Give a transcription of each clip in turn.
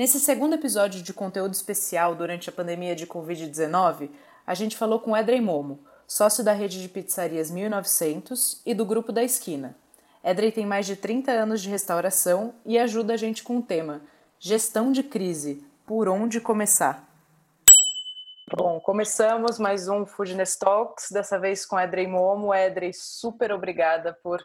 Nesse segundo episódio de conteúdo especial durante a pandemia de Covid-19, a gente falou com Edrey Momo, sócio da rede de pizzarias 1900 e do Grupo da Esquina. Edrey tem mais de 30 anos de restauração e ajuda a gente com o tema Gestão de Crise, por onde começar? Bom, começamos mais um Foodness Talks, dessa vez com Edrey Momo. Edrey, super obrigada por,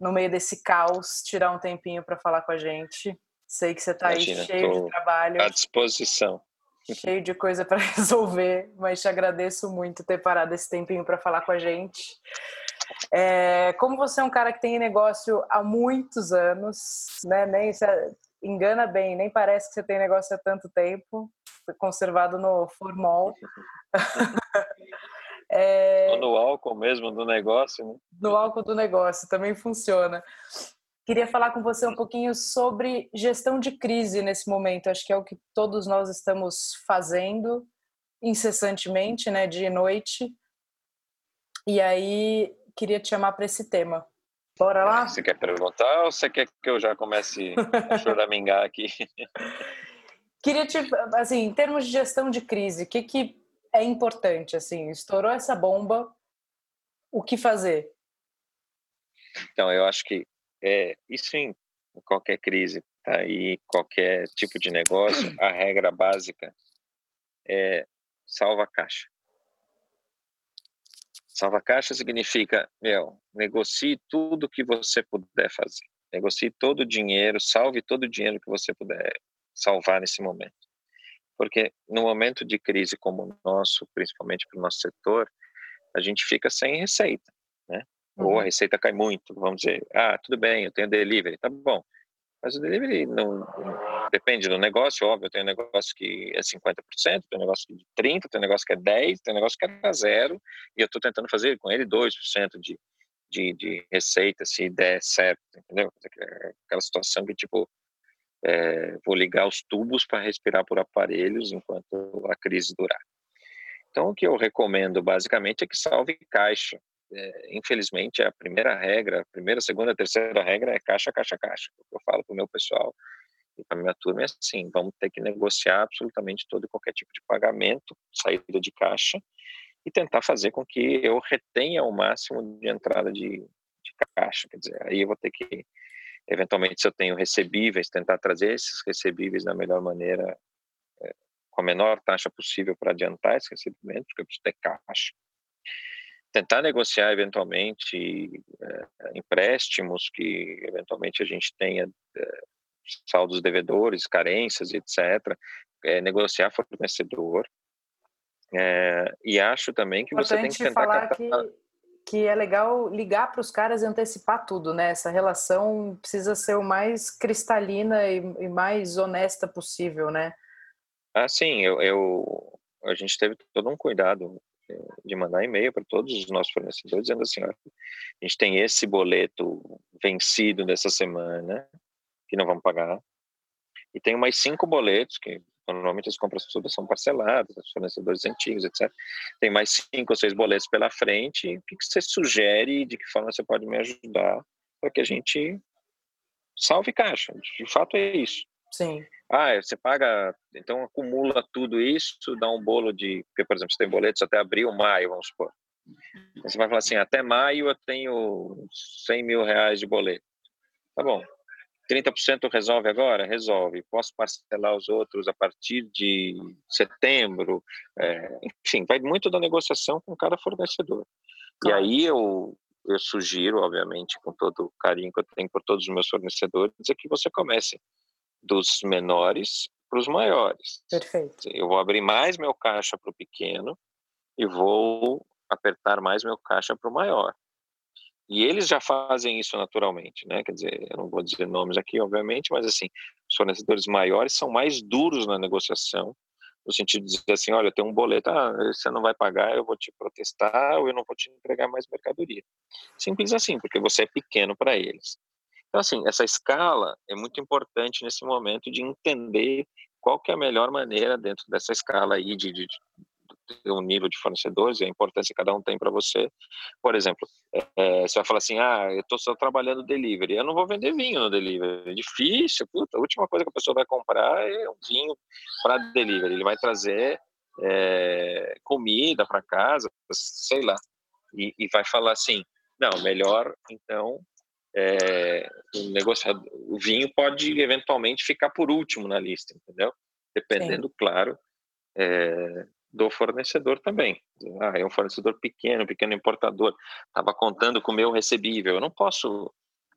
no meio desse caos, tirar um tempinho para falar com a gente. Sei que você está aí cheio de trabalho. À disposição. Cheio de coisa para resolver, mas te agradeço muito ter parado esse tempinho para falar com a gente. É, como você é um cara que tem negócio há muitos anos, né? Nem se engana bem, nem parece que você tem negócio há tanto tempo, conservado no formol. é, Ou no álcool mesmo do negócio, né? No álcool do negócio também funciona. Queria falar com você um pouquinho sobre gestão de crise nesse momento. Acho que é o que todos nós estamos fazendo incessantemente, né, dia e noite. E aí queria te chamar para esse tema. Bora lá? Você quer perguntar ou você quer que eu já comece a choramingar aqui? queria te, assim, em termos de gestão de crise, o que que é importante assim? Estourou essa bomba, o que fazer? Então, eu acho que é, isso em qualquer crise, tá? E qualquer tipo de negócio, a regra básica é salva caixa. Salva caixa significa, meu, negocie tudo que você puder fazer. Negocie todo o dinheiro, salve todo o dinheiro que você puder salvar nesse momento. Porque no momento de crise como o nosso, principalmente para o nosso setor, a gente fica sem receita? Uhum. Ou a receita cai muito, vamos dizer, ah, tudo bem, eu tenho delivery, tá bom. Mas o delivery não, depende do negócio, óbvio, tem um negócio que é 50%, tem um negócio de 30%, tem um negócio que é 10%, tem um negócio que é zero, e eu estou tentando fazer com ele 2% de, de, de receita, se der certo, entendeu? Aquela situação que, tipo, é, vou ligar os tubos para respirar por aparelhos enquanto a crise durar. Então, o que eu recomendo, basicamente, é que salve caixa, é, infelizmente, a primeira regra, a primeira, segunda, terceira regra é caixa, caixa, caixa. O que eu falo para o meu pessoal e para a minha turma é assim: vamos ter que negociar absolutamente todo e qualquer tipo de pagamento, saída de caixa, e tentar fazer com que eu retenha o máximo de entrada de, de caixa. Quer dizer, aí eu vou ter que, eventualmente, se eu tenho recebíveis, tentar trazer esses recebíveis da melhor maneira, é, com a menor taxa possível para adiantar esses recebimentos, porque eu preciso ter caixa tentar negociar eventualmente é, empréstimos que eventualmente a gente tenha é, saldos devedores, carências, etc. É, negociar fornecedor. e acho também que Importante você tem que tentar falar que, que é legal ligar para os caras e antecipar tudo, né? Essa relação precisa ser o mais cristalina e, e mais honesta possível, né? Ah, sim, eu, eu, a gente teve todo um cuidado de mandar e-mail para todos os nossos fornecedores dizendo assim, a gente tem esse boleto vencido dessa semana que não vamos pagar e tem mais cinco boletos que normalmente as compras todas são parceladas, os fornecedores antigos, etc. Tem mais cinco ou seis boletos pela frente. O que você sugere? De que forma você pode me ajudar para que a gente salve caixa? De fato é isso. Sim. Ah, você paga, então acumula tudo isso, dá um bolo de, porque, por exemplo, você tem boletos até abril, maio, vamos supor. Você vai falar assim, até maio eu tenho 100 mil reais de boleto. Tá bom. 30% resolve agora? Resolve. Posso parcelar os outros a partir de setembro? É, enfim, vai muito da negociação com cada fornecedor. Claro. E aí eu, eu sugiro, obviamente, com todo o carinho que eu tenho por todos os meus fornecedores, é que você comece dos menores para os maiores. Perfeito. Eu vou abrir mais meu caixa para o pequeno e vou apertar mais meu caixa para o maior. E eles já fazem isso naturalmente, né? Quer dizer, eu não vou dizer nomes aqui, obviamente, mas assim, os fornecedores maiores são mais duros na negociação, no sentido de dizer assim, olha, tem um boleto, ah, você não vai pagar, eu vou te protestar ou eu não vou te entregar mais mercadoria. Simples assim, porque você é pequeno para eles. Então, assim, essa escala é muito importante nesse momento de entender qual que é a melhor maneira dentro dessa escala aí de, de, ter um nível de fornecedores e a importância que cada um tem para você. Por exemplo, é, você vai falar assim, ah, eu estou só trabalhando delivery, eu não vou vender vinho no delivery, é difícil, puta, a última coisa que a pessoa vai comprar é um vinho para delivery, ele vai trazer é, comida para casa, sei lá, e, e, vai falar assim, não, melhor então é, o negociado, o vinho pode eventualmente ficar por último na lista, entendeu? Dependendo, Sim. claro, é, do fornecedor também. Ah, é um fornecedor pequeno, pequeno importador, estava contando com o meu recebível, eu não posso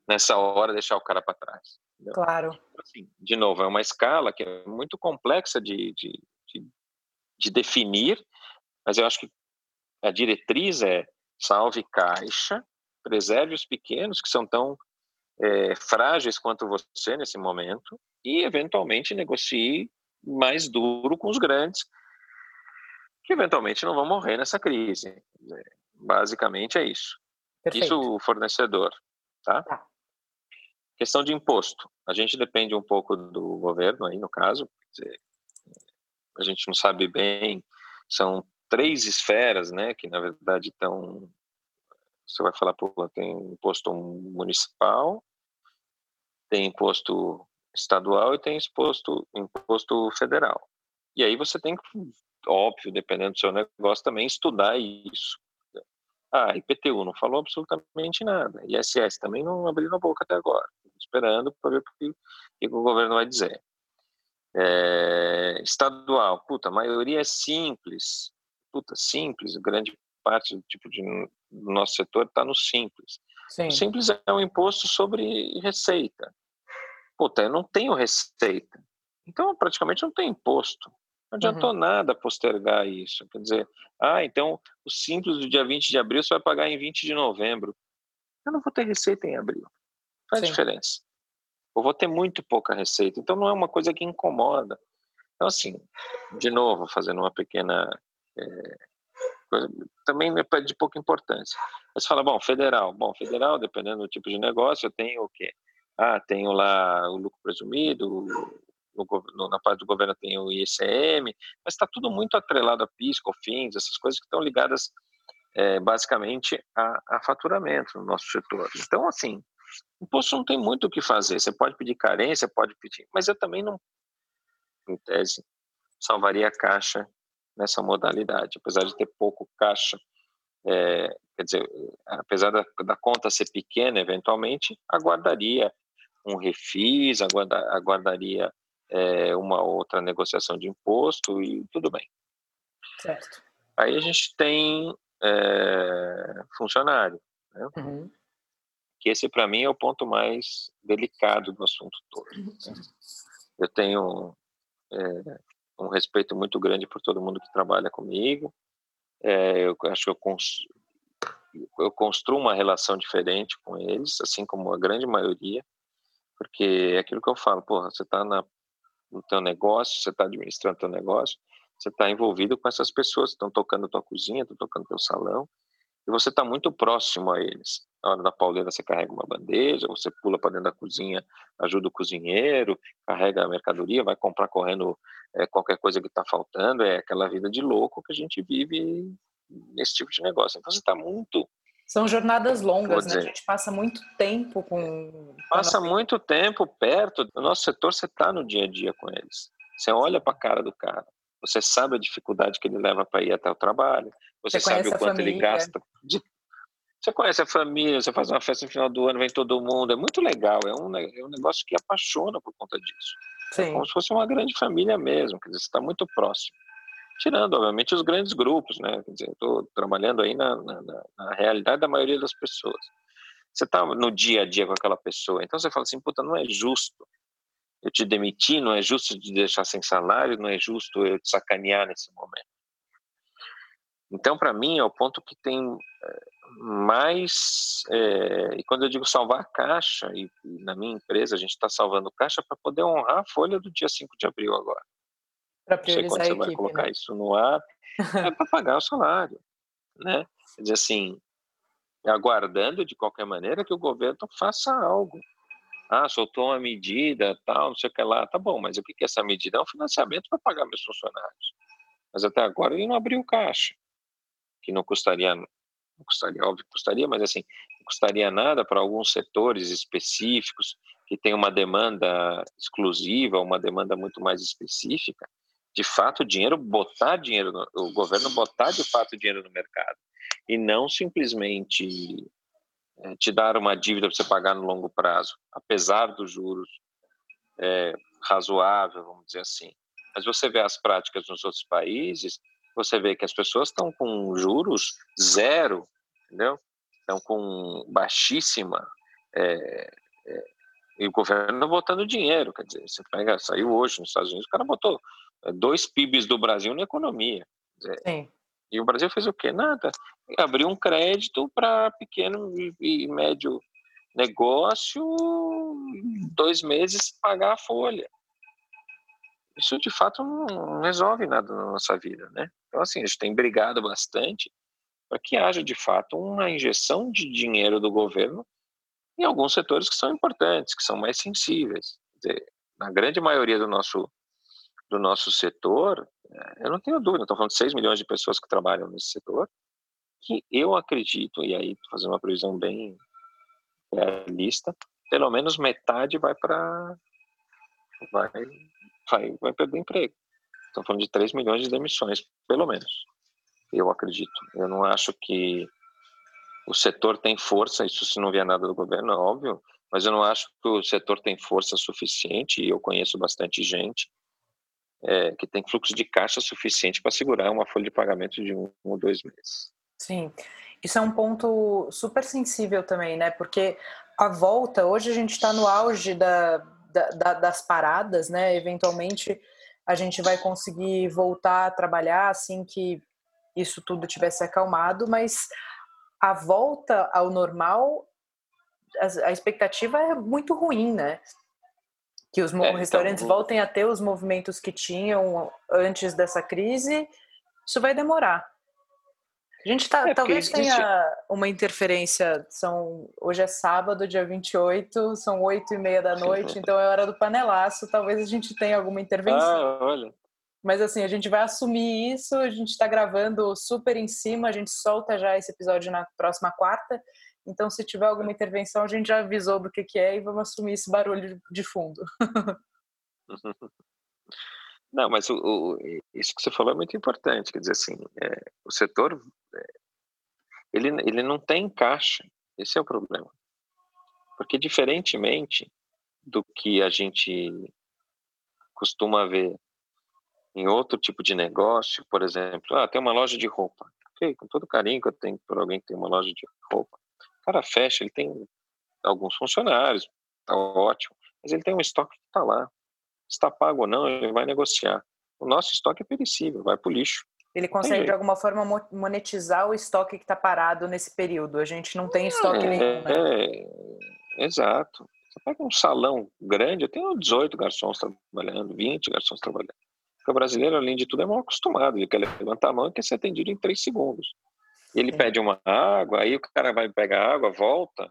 nessa hora deixar o cara para trás. Entendeu? Claro. Assim, de novo, é uma escala que é muito complexa de, de, de, de definir, mas eu acho que a diretriz é salve caixa, preserve os pequenos, que são tão é, frágeis quanto você nesse momento, e eventualmente negocie mais duro com os grandes, que eventualmente não vão morrer nessa crise. Basicamente é isso. Perfeito. Isso o fornecedor, tá? tá? Questão de imposto. A gente depende um pouco do governo aí, no caso. Dizer, a gente não sabe bem. São três esferas, né, que na verdade estão você vai falar, pô, tem imposto municipal, tem imposto estadual e tem imposto, imposto federal. E aí você tem que, óbvio, dependendo do seu negócio, também estudar isso. Ah, IPTU não falou absolutamente nada. ISS também não abriu a boca até agora. Esperando para ver o que, que, o governo vai dizer. É, estadual, puta, a maioria é simples. Puta, simples, grande parte do tipo de do nosso setor está no simples. Sim. O simples é um imposto sobre receita. Puta, eu não tenho receita. Então, praticamente não tem imposto. Não adiantou uhum. nada postergar isso. Quer dizer, ah, então o simples do dia 20 de abril você vai pagar em 20 de novembro. Eu não vou ter receita em abril. Faz Sim. diferença. Eu vou ter muito pouca receita. Então não é uma coisa que incomoda. Então, assim, de novo, fazendo uma pequena é, também é de pouca importância. Mas fala, bom, federal. Bom, federal, dependendo do tipo de negócio, eu tenho o quê? Ah, tenho lá o lucro presumido, no, na parte do governo tem o ICM, mas está tudo muito atrelado a PIS, COFINS, essas coisas que estão ligadas é, basicamente a, a, faturamento no nosso setor. Então, assim, o imposto não tem muito o que fazer. Você pode pedir carência, pode pedir, mas eu também não, em tese, salvaria a caixa nessa modalidade, apesar de ter pouco caixa. É, quer dizer, apesar da, da, conta ser pequena, eventualmente, aguardaria um refis, aguarda, aguardaria é, uma outra negociação de imposto e tudo bem. Certo. Aí a gente tem é, funcionário, né? uhum. que esse para mim é o ponto mais delicado do assunto todo. Né? Eu tenho é, um respeito muito grande por todo mundo que trabalha comigo. É, eu acho que eu, cons eu construo uma relação diferente com eles, assim como a grande maioria, porque é aquilo que eu falo, porra, você está no teu negócio, você está administrando teu negócio, você está envolvido com essas pessoas que estão tocando tua cozinha, estão tocando teu salão, e você está muito próximo a eles. Na hora da pauleira você carrega uma bandeja, você pula para dentro da cozinha, ajuda o cozinheiro, carrega a mercadoria, vai comprar correndo é, qualquer coisa que está faltando, é aquela vida de louco que a gente vive nesse tipo de negócio. Então você está muito são jornadas longas, né? A gente passa muito tempo com. Passa muito tempo perto. No nosso setor, você está no dia a dia com eles. Você olha para a cara do cara. Você sabe a dificuldade que ele leva para ir até o trabalho. Você, você sabe o quanto ele gasta. De... Você conhece a família, você faz uma festa no final do ano, vem todo mundo. É muito legal. É um, é um negócio que apaixona por conta disso. É Sim. É como se fosse uma grande família mesmo. Quer dizer, você está muito próximo. Tirando, obviamente, os grandes grupos, né? Quer dizer, estou trabalhando aí na, na, na, realidade da maioria das pessoas. Você está no dia a dia com aquela pessoa, então você fala assim, puta, não é justo eu te demitir, não é justo te deixar sem salário, não é justo eu te sacanear nesse momento. Então, para mim, é o ponto que tem mais. É, e quando eu digo salvar a caixa, e, e na minha empresa a gente está salvando caixa para poder honrar a folha do dia 5 de abril agora. Para priorizar Não sei quando você vai colocar né? isso no ar, é para pagar o salário. Né? Quer dizer assim, aguardando de qualquer maneira que o governo faça algo. Ah, soltou uma medida, tal, não sei o que lá. Tá bom, mas o que é essa medida? É um financiamento para pagar meus funcionários. mas até agora ele não abriu caixa, que não custaria, não custaria, óbvio que custaria, mas assim, não custaria nada para alguns setores específicos que tem uma demanda exclusiva, uma demanda muito mais específica, de fato, dinheiro, botar dinheiro, no, o governo botar de fato dinheiro no mercado e não simplesmente é, te dar uma dívida para você pagar no longo prazo, apesar dos juros é, razoável, vamos dizer assim. Mas você vê as práticas nos outros países, você vê que as pessoas estão com juros zero, entendeu? Estão com baixíssima é, é, e o governo botando dinheiro, quer dizer, você pega, saiu hoje nos Estados Unidos, o cara botou é, dois PIBs do Brasil na economia. Dizer, Sim. E o Brasil fez o quê? Nada. Abriu um crédito para pequeno e médio negócio, dois meses pagar a folha. Isso de fato não resolve nada na nossa vida, né? Então assim, a gente tem brigado bastante para que haja de fato uma injeção de dinheiro do governo em alguns setores que são importantes, que são mais sensíveis. Dizer, na grande maioria do nosso do nosso setor, é, eu não tenho dúvida, estou falando de 6 milhões de pessoas que trabalham nesse setor, que eu acredito, e aí fazer uma previsão bem realista, pelo menos metade vai para vai, vai, vai perder emprego. Estão falando de 3 milhões de demissões, pelo menos. Eu acredito. Eu não acho que o setor tem força, isso se não vier nada do governo, é óbvio, mas eu não acho que o setor tem força suficiente, e eu conheço bastante gente é, que tem fluxo de caixa suficiente para segurar uma folha de pagamento de um ou dois meses. Sim, isso é um ponto super sensível também, né? Porque a volta, hoje a gente está no auge da, da, das paradas, né? Eventualmente a gente vai conseguir voltar a trabalhar assim que isso tudo tivesse acalmado, mas a volta ao normal, a, expectativa é muito ruim, né? que os é, restaurantes então, voltem a ter os movimentos que tinham antes dessa crise, isso vai demorar. A gente tá, é talvez existe... tenha uma interferência. São, hoje é sábado, dia 28, são oito e meia da noite, então é hora do panelaço. Talvez a gente tenha alguma intervenção. Ah, olha. Mas assim, a gente vai assumir isso, a gente está gravando super em cima, a gente solta já esse episódio na próxima quarta. Então, se tiver alguma intervenção, a gente já avisou do que, que é e vamos assumir esse barulho de fundo. Não, mas o, o, isso que você falou é muito importante. Quer dizer, assim, é, o setor é, ele, ele não tem caixa. Esse é o problema. Porque, diferentemente do que a gente costuma ver em outro tipo de negócio, por exemplo, ah, tem uma loja de roupa. Ok, com todo carinho que eu tenho por alguém que tem uma loja de roupa cara fecha, ele tem alguns funcionários, tá ótimo, mas ele tem um estoque que está lá. Está pago ou não, ele vai negociar. O nosso estoque é perecível, vai para o lixo. Ele consegue, de alguma forma, monetizar o estoque que está parado nesse período. A gente não tem estoque é, nenhum. Né? É, exato. Você pega um salão grande, eu tenho 18 garçons trabalhando, 20 garçons trabalhando. Porque o brasileiro, além de tudo, é mal acostumado. Ele quer levantar a mão e quer ser atendido em 3 segundos. Ele pede uma água, aí o cara vai pegar água, volta,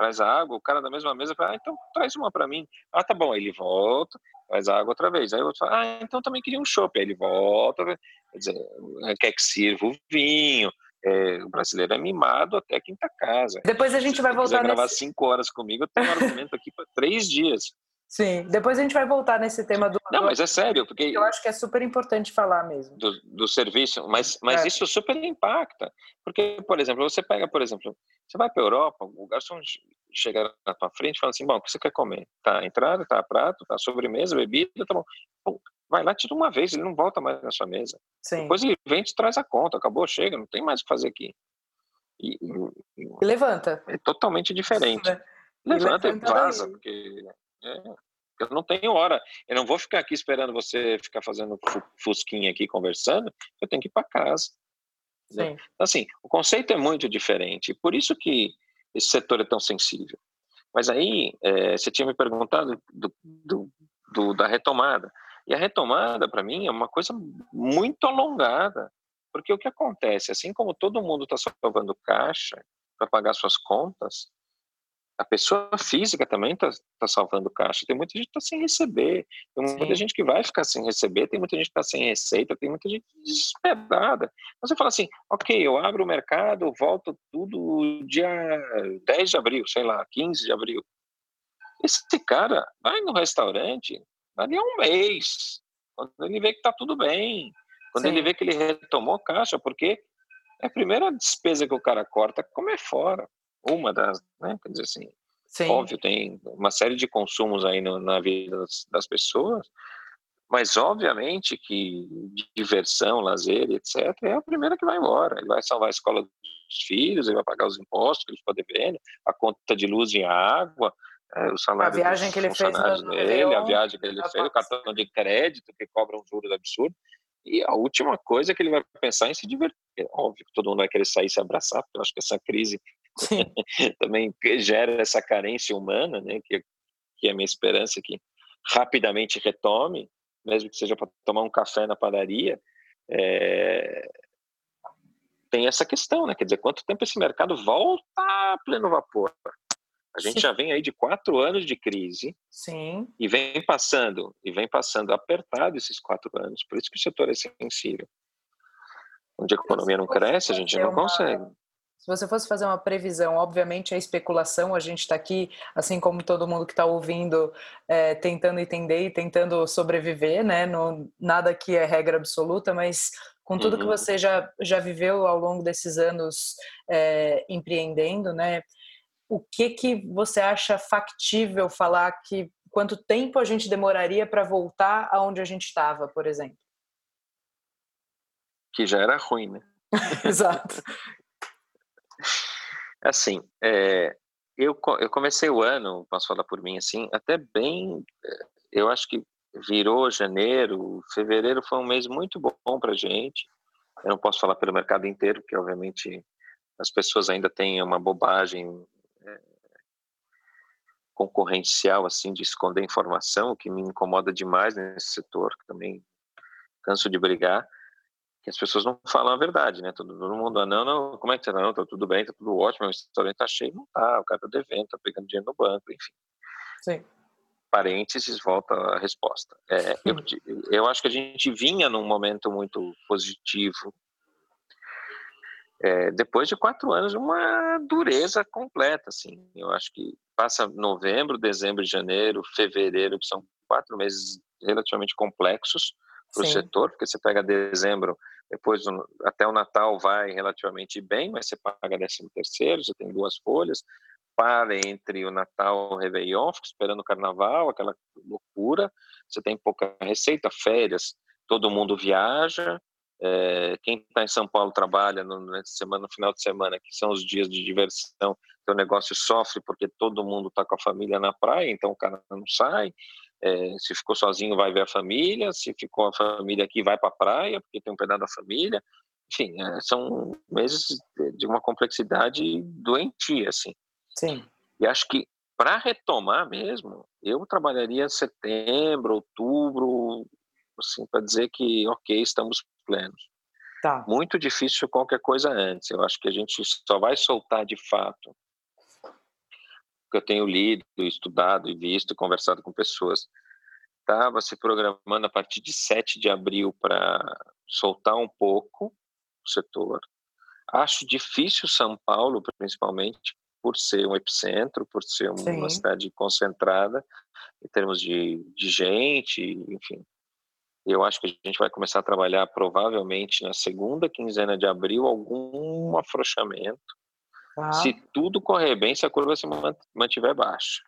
traz a água, o cara da mesma mesa fala, ah, então traz uma para mim. Ah, tá bom, aí ele volta, traz a água outra vez. Aí o outro fala, ah, então também queria um chopp. Aí ele volta, quer dizer, quer que sirva o vinho. É, o brasileiro é mimado até a quinta casa. Depois a gente vai voltar. Se gravar cinco horas comigo, eu tenho um argumento aqui para três dias. Sim, depois a gente vai voltar nesse tema do. Não, mas é sério, porque. Eu acho que é super importante falar mesmo. Do, do serviço, mas, mas é. isso super impacta. Porque, por exemplo, você pega, por exemplo, você vai para a Europa, o garçom chega na tua frente e fala assim: bom, o que você quer comer? Tá entrada, tá prato, tá sobremesa, bebida, tá bom. Pô, vai lá, tira uma vez, ele não volta mais na sua mesa. Sim. Depois ele vem e te traz a conta, acabou, chega, não tem mais o que fazer aqui. E, e, levanta. É totalmente diferente. Levanta e, levanta e vaza, daí. porque eu não tenho hora. Eu não vou ficar aqui esperando você ficar fazendo fusquinha aqui conversando. Eu tenho que ir para casa. Então, assim, o conceito é muito diferente. Por isso que esse setor é tão sensível. Mas aí, é, você tinha me perguntado do, do, do, da retomada. E a retomada, para mim, é uma coisa muito alongada. Porque o que acontece, assim como todo mundo está salvando caixa para pagar suas contas, a pessoa física também está tá salvando caixa. Tem muita gente que está sem receber, tem muita Sim. gente que vai ficar sem receber, tem muita gente que está sem receita, tem muita gente desesperada. Você fala assim, ok, eu abro o mercado, volto tudo dia 10 de abril, sei lá, 15 de abril. Esse cara vai no restaurante, dali a um mês, quando ele vê que está tudo bem, quando Sim. ele vê que ele retomou caixa, porque é a primeira despesa que o cara corta comer fora. Uma das, né? Quer dizer assim, Sim. óbvio, tem uma série de consumos aí no, na vida das, das, pessoas, mas obviamente que diversão, lazer, etc., é a primeira que vai embora. Ele vai salvar a escola dos filhos, ele vai pagar os impostos que ele ficou devendo, a conta de luz e água, é, o salário a viagem que ele fez dele, a viagem que ele fez, o cartão de crédito que cobra um juros absurdo. E a última coisa é que ele vai pensar em se divertir. É óbvio que todo mundo vai querer sair e se abraçar, porque eu acho que essa crise também gera essa carência humana, né? Que, que é a minha esperança que rapidamente retome, mesmo que seja para tomar um café na padaria. É... Tem essa questão, né? Quer dizer, quanto tempo esse mercado volta a pleno vapor? A gente Sim. já vem aí de quatro anos de crise. Sim. E vem passando, e vem passando apertado esses quatro anos. Por isso que o setor é sensível. Onde a economia não cresce, a gente não uma... consegue. Se você fosse fazer uma previsão, obviamente a especulação, a gente está aqui, assim como todo mundo que está ouvindo, é, tentando entender e tentando sobreviver, né? No, nada aqui é regra absoluta, mas com tudo uhum. que você já, já viveu ao longo desses anos é, empreendendo, né? o que que você acha factível falar que quanto tempo a gente demoraria para voltar aonde a gente estava, por exemplo? Que já era ruim, né? Exato. Assim, é, eu, eu comecei o ano, posso falar por mim assim, até bem, é, eu acho que virou janeiro, fevereiro foi um mês muito bom para gente. Eu não posso falar pelo mercado inteiro, porque obviamente as pessoas ainda têm uma bobagem concorrencial assim de esconder informação, que me incomoda demais nesse setor, que também canso de brigar, que as pessoas não falam a verdade, né? Todo, mundo, ah, não, não, como é que tá? Não, tá tudo bem, tá tudo ótimo, o restaurante tá cheio, não tá, o cara tá devendo, tá pegando dinheiro no banco, enfim. Sim. Parênteses, volta a resposta. É, eu, eu acho que a gente vinha num momento muito positivo é, depois de quatro anos, uma dureza completa, assim. Eu acho que passa novembro, dezembro, janeiro, fevereiro, que são quatro meses relativamente complexos para o setor, porque você pega dezembro, depois até o Natal vai relativamente bem, mas você paga décimo terceiro, você tem duas folhas, para entre o Natal e o Réveillon, fica esperando o Carnaval, aquela loucura, você tem pouca receita, férias, todo mundo viaja, é, quem está em São Paulo trabalha no, na semana, no final de semana, que são os dias de diversão, o negócio sofre porque todo mundo está com a família na praia, então o cara não sai. É, se ficou sozinho, vai ver a família. Se ficou a família aqui, vai para a praia, porque tem um pedaço da família. Enfim, é, são meses de uma complexidade doentia, assim. Sim. E acho que para retomar mesmo, eu trabalharia setembro, outubro, assim, para dizer que, ok, estamos plenos. Tá. Muito difícil qualquer coisa antes. Eu acho que a gente só vai soltar de fato que eu tenho lido, estudado e visto conversado com pessoas. Estava se programando a partir de 7 de abril para soltar um pouco o setor. Acho difícil São Paulo, principalmente, por ser um epicentro, por ser uma Sim. cidade concentrada em termos de, de gente, enfim. Eu acho que a gente vai começar a trabalhar provavelmente na segunda quinzena de abril algum afrouxamento. Tá. Se tudo correr bem, se a curva se mantiver baixa.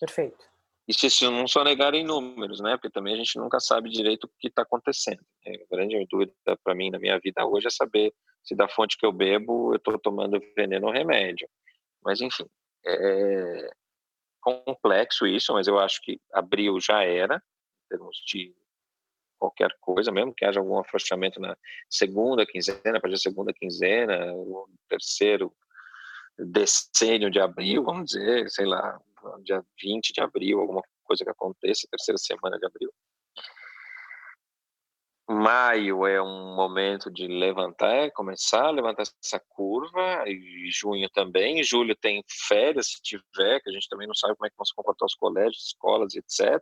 Perfeito. E se, se não só negarem números, né? Porque também a gente nunca sabe direito o que está acontecendo. A grande dúvida para mim na minha vida hoje é saber se da fonte que eu bebo eu estou tomando veneno ou remédio. Mas enfim, é complexo isso, mas eu acho que abril já era, em termos de qualquer coisa, mesmo que haja algum afrouxamento na segunda quinzena, para a segunda quinzena, o terceiro decênio de abril, vamos dizer, sei lá, dia 20 de abril, alguma coisa que aconteça, terceira semana de abril. maio é um momento de levantar, começar a levantar essa curva, e junho também, julho tem férias, se tiver, que a gente também não sabe como é que vão se comportar os colégios, escolas, etc.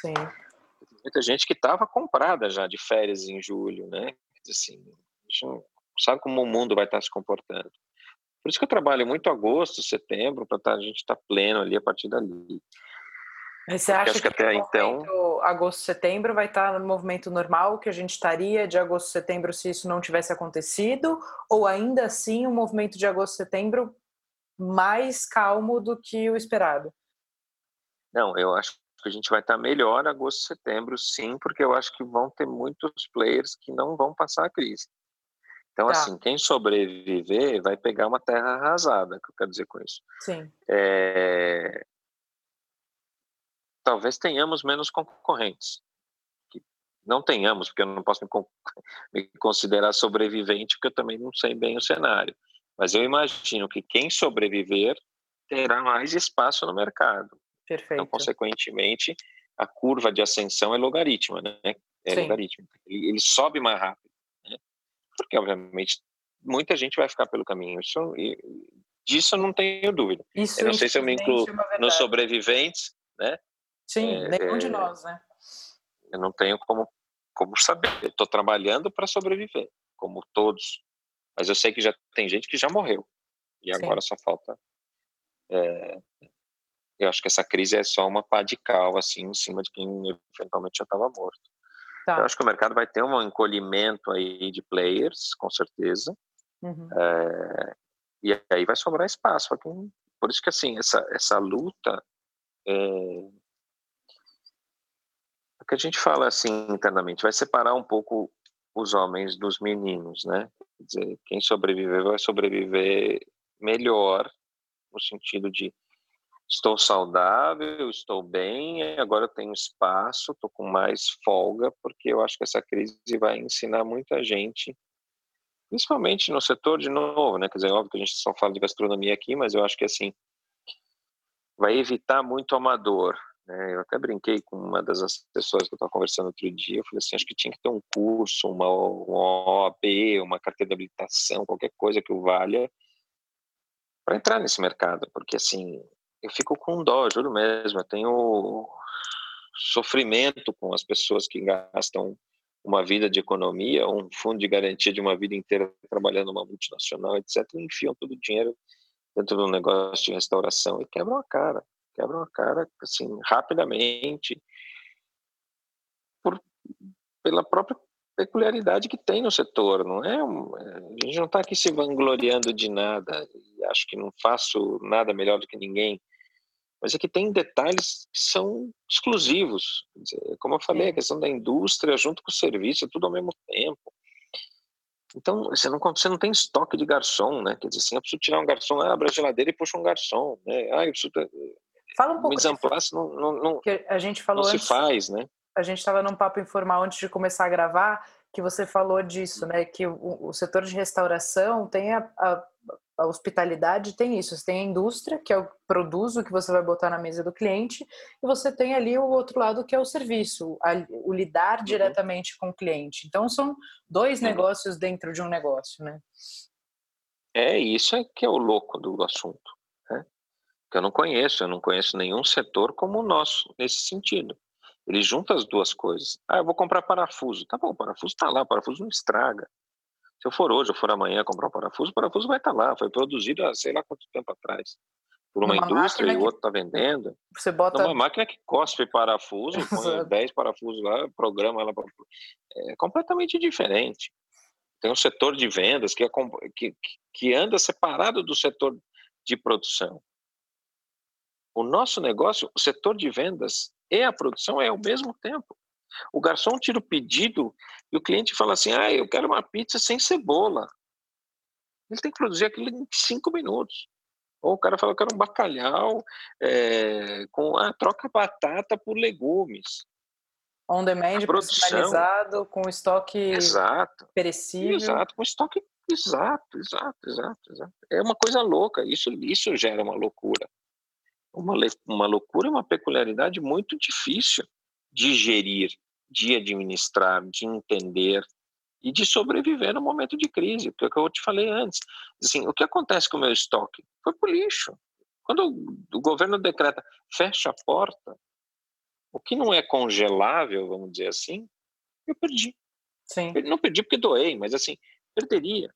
Sim. Tem muita gente que estava comprada já de férias em julho, né? Assim, a gente não sabe como o mundo vai estar se comportando. Por isso que eu trabalho muito agosto, setembro, para tá, a gente estar tá pleno ali a partir dali. Mas você acha que, que, até então agosto, setembro vai estar no movimento normal que a gente estaria de agosto, setembro se isso não tivesse acontecido, ou ainda assim um movimento de agosto, setembro mais calmo do que o esperado? Não, eu acho que a gente vai estar melhor agosto, setembro, sim, porque eu acho que vão ter muitos players que não vão passar a crise. Então, tá. assim, quem sobreviver vai pegar uma terra arrasada, que eu quero dizer com isso. Sim. É, talvez tenhamos menos concorrentes. Não tenhamos, porque eu não posso me considerar sobrevivente, porque eu também não sei bem o cenário. Mas eu imagino que quem sobreviver terá mais espaço no mercado. Então, Perfeito. Então, consequentemente, a curva de ascensão é logarítmica, né? É logarítmica. Ele, ele, sobe mais rápido? Porque, obviamente, muita gente vai ficar pelo caminho. Isso, disso eu não tenho dúvida. Isso, eu não sei se eu me incluo é nos sobreviventes, né? Sim, é, nenhum de é, nós, né? Eu não tenho como, como saber. Estou trabalhando para sobreviver, como todos. Mas eu sei que já tem gente que já morreu. E agora Sim. só falta. É, eu acho que essa crise é só uma pá de cal, assim, em cima de quem eventualmente já estava morto. Tá. Eu acho que o mercado vai ter um encolhimento aí de players, com certeza. Uhum. É, e aí vai sobrar espaço. Por isso que, assim, essa, essa luta. É, o que a gente fala assim internamente vai separar um pouco os homens dos meninos, né? Quer dizer, quem sobreviver vai sobreviver melhor no sentido de estou saudável, estou bem, agora eu tenho espaço, estou com mais folga, porque eu acho que essa crise vai ensinar muita gente, principalmente no setor de novo, né? Quer dizer, óbvio que a gente só fala de gastronomia aqui, mas eu acho que assim vai evitar muito amador, né? Eu até brinquei com uma das pessoas que eu estava conversando outro dia. Eu falei assim: acho que tinha que ter um curso, uma, uma OAB, uma carteira de habilitação, qualquer coisa que o valha para entrar nesse mercado, porque assim eu fico com dó, juro mesmo. Eu tenho sofrimento com as pessoas que gastam uma vida de economia, um fundo de garantia de uma vida inteira trabalhando numa multinacional, etc., e enfiam todo o dinheiro dentro de um negócio de restauração e quebram a cara quebram a cara assim rapidamente por, pela própria peculiaridade que tem no setor, não é? A gente não está aqui se vangloriando de nada, acho que não faço nada melhor do que ninguém, mas é que tem detalhes que são exclusivos. Como eu falei, a questão da indústria junto com o serviço, tudo ao mesmo tempo. Então, você não, você não tem estoque de garçom, né? Quer dizer, assim, eu preciso tirar um garçom, abre a geladeira e puxa um garçom, né? Ah, eu preciso Fala um pouco. Mise place não, não, não, que a gente falou não antes, se faz, né? A gente estava num papo informal antes de começar a gravar que você falou disso, né? Que o, o setor de restauração tem a, a, a, hospitalidade tem isso. Você tem a indústria que é o produz o que você vai botar na mesa do cliente e você tem ali o outro lado que é o serviço, a, o lidar uhum. diretamente com o cliente. Então são dois uhum. negócios dentro de um negócio, né? É isso é que é o louco do assunto que eu não conheço, eu não conheço nenhum setor como o nosso nesse sentido. Ele junta as duas coisas. Ah, eu vou comprar parafuso. Tá bom, o parafuso está lá, o parafuso não estraga. Se eu for hoje, ou for amanhã comprar um parafuso, o parafuso vai estar tá lá, foi produzido há sei lá quanto tempo atrás. Por uma, uma indústria e o outro está vendendo. Você bota. Uma máquina que cospe parafuso, põe 10 parafusos lá, programa ela. É completamente diferente. Tem um setor de vendas que, é, que, que anda separado do setor de produção. O nosso negócio, o setor de vendas e a produção é ao mesmo tempo. O garçom tira o pedido e o cliente fala assim: ah, eu quero uma pizza sem cebola. Ele tem que produzir aquilo em cinco minutos. Ou o cara fala: eu quero um bacalhau é, com a ah, troca batata por legumes. On demand, personalizado, com estoque exato, perecível. Exato, com estoque. Exato, exato, exato, exato. É uma coisa louca. Isso, isso gera uma loucura uma, uma loucura, uma peculiaridade muito difícil de gerir de administrar, de entender e de sobreviver no momento de crise, porque é o que eu te falei antes. Assim, o que acontece com o meu estoque? Foi pro lixo. Quando o governo decreta fecha a porta, o que não é congelável, vamos dizer assim, eu perdi. Sim. Eu não perdi porque doei, mas assim, perderia.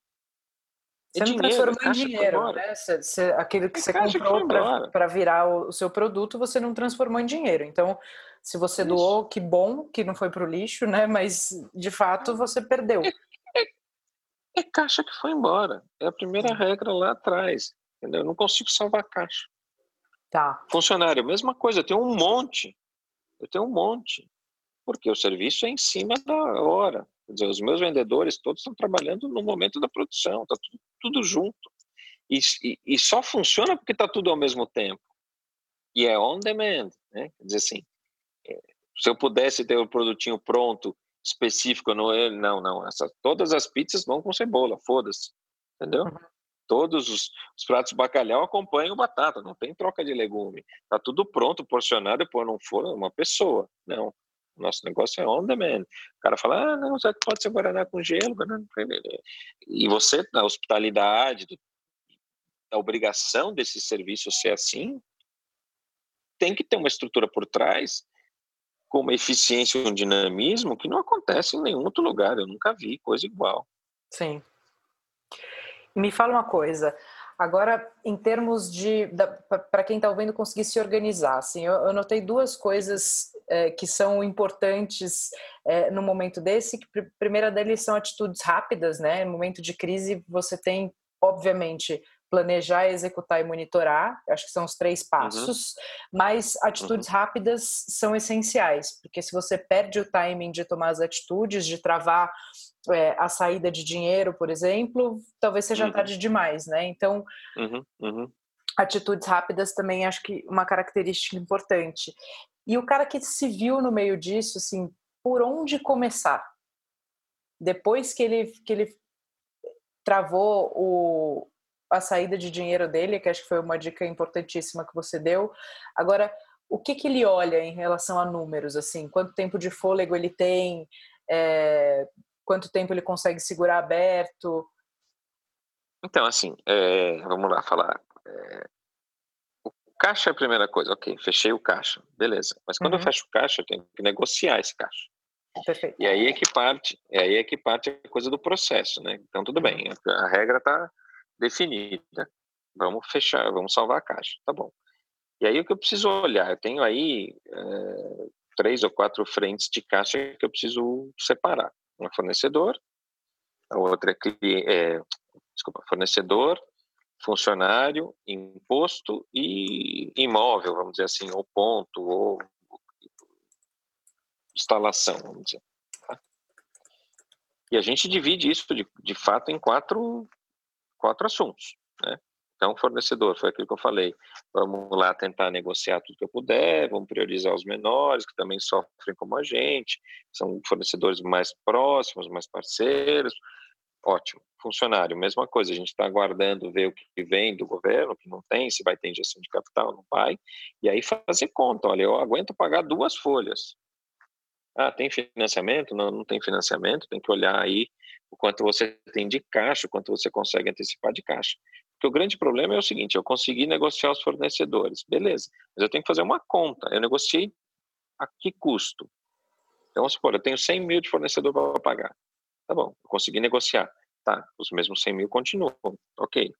É você não transformou em dinheiro, né? Você, você, aquilo que é você comprou para virar o, o, seu produto, você não transformou em dinheiro. Então, se você Isso. doou, que bom que não foi para o lixo, né? Mas de fato você perdeu. É, é, é, caixa que foi embora. É a primeira regra lá atrás. Entendeu? Eu não consigo salvar caixa. Tá. Funcionário, mesma coisa, eu tenho um monte. Eu tenho um monte. Porque o serviço é em cima da hora. Quer dizer, os meus vendedores todos estão trabalhando no momento da produção, está tudo, tudo, junto. E, e, e, só funciona porque está tudo ao mesmo tempo. E é on demand. Né? Quer dizer assim, é, se eu pudesse ter o produtinho pronto, específico, não, não, não essa, todas as pizzas vão com cebola, foda-se. Entendeu? Uhum. Todos os, os, pratos de bacalhau acompanham batata, não tem troca de legume. Está tudo pronto, porcionado, e pôr não for uma pessoa. Não. Nosso negócio é on demand. O cara fala, ah, não, pode ser Guaraná com gelo. Guaraná... E você, na hospitalidade, a obrigação desse serviço ser assim, tem que ter uma estrutura por trás, com uma eficiência e um dinamismo que não acontece em nenhum outro lugar. Eu nunca vi coisa igual. Sim. Me fala uma coisa. Agora, em termos de para quem está ouvindo conseguir se organizar, assim, eu, eu notei duas coisas é, que são importantes é, no momento desse. Que, primeira deles são atitudes rápidas, né? No momento de crise, você tem, obviamente, planejar, executar e monitorar, acho que são os três uhum. passos, uhum. mas atitudes uhum. rápidas são essenciais, porque se você perde o timing de tomar as atitudes, de travar é, a saída de dinheiro, por exemplo, talvez seja uhum. tarde demais, né? Então, uhum. Uhum. atitudes rápidas também acho que uma característica importante. E o cara que se viu no meio disso, assim, por onde começar? Depois que ele, que ele travou o, a saída de dinheiro dele, que acho que foi uma dica importantíssima que você deu. Agora, o que, que ele olha em relação a números? Assim, quanto tempo de fôlego ele tem? É, quanto tempo ele consegue segurar aberto? Então, assim, é, vamos lá falar. É, caixa é a primeira coisa. Ok, fechei o caixa. Beleza. Mas quando uhum. eu fecho o caixa, eu tenho que negociar esse caixa. Perfeito. E aí é que parte, aí é que parte a coisa do processo, né? Então tudo bem, a regra está definida. Vamos fechar, vamos salvar a caixa, tá bom. E aí o que eu preciso olhar, eu tenho aí é, três ou quatro frentes de caixa que eu preciso separar. Um fornecedor, a outra é, é desculpa, fornecedor, funcionário, imposto e imóvel, vamos dizer assim, ou ponto, ou instalação, vamos dizer. Tá? E a gente divide isso, de, de fato, em quatro, quatro assuntos. Né? Então, fornecedor, foi aquilo que eu falei. Vamos lá tentar negociar tudo que eu puder, vamos priorizar os menores, que também sofrem como a gente, são fornecedores mais próximos, mais parceiros. Ótimo funcionário, mesma coisa, a gente está aguardando ver o que vem do governo, o que não tem, se vai ter injeção de capital, não vai, e aí fazer conta, olha, eu aguento pagar duas folhas. Ah, tem financiamento? Não, não tem financiamento, tem que olhar aí quanto você tem de caixa, quanto você consegue antecipar de caixa. Porque o grande problema é o seguinte, eu consegui negociar os fornecedores, beleza, mas eu tenho que fazer uma conta, eu negociei a que custo? Então, vamos supor, eu tenho 100 mil de fornecedor para pagar. Tá bom, eu consegui negociar. Tá, os mesmos 100 mil continuam, ok.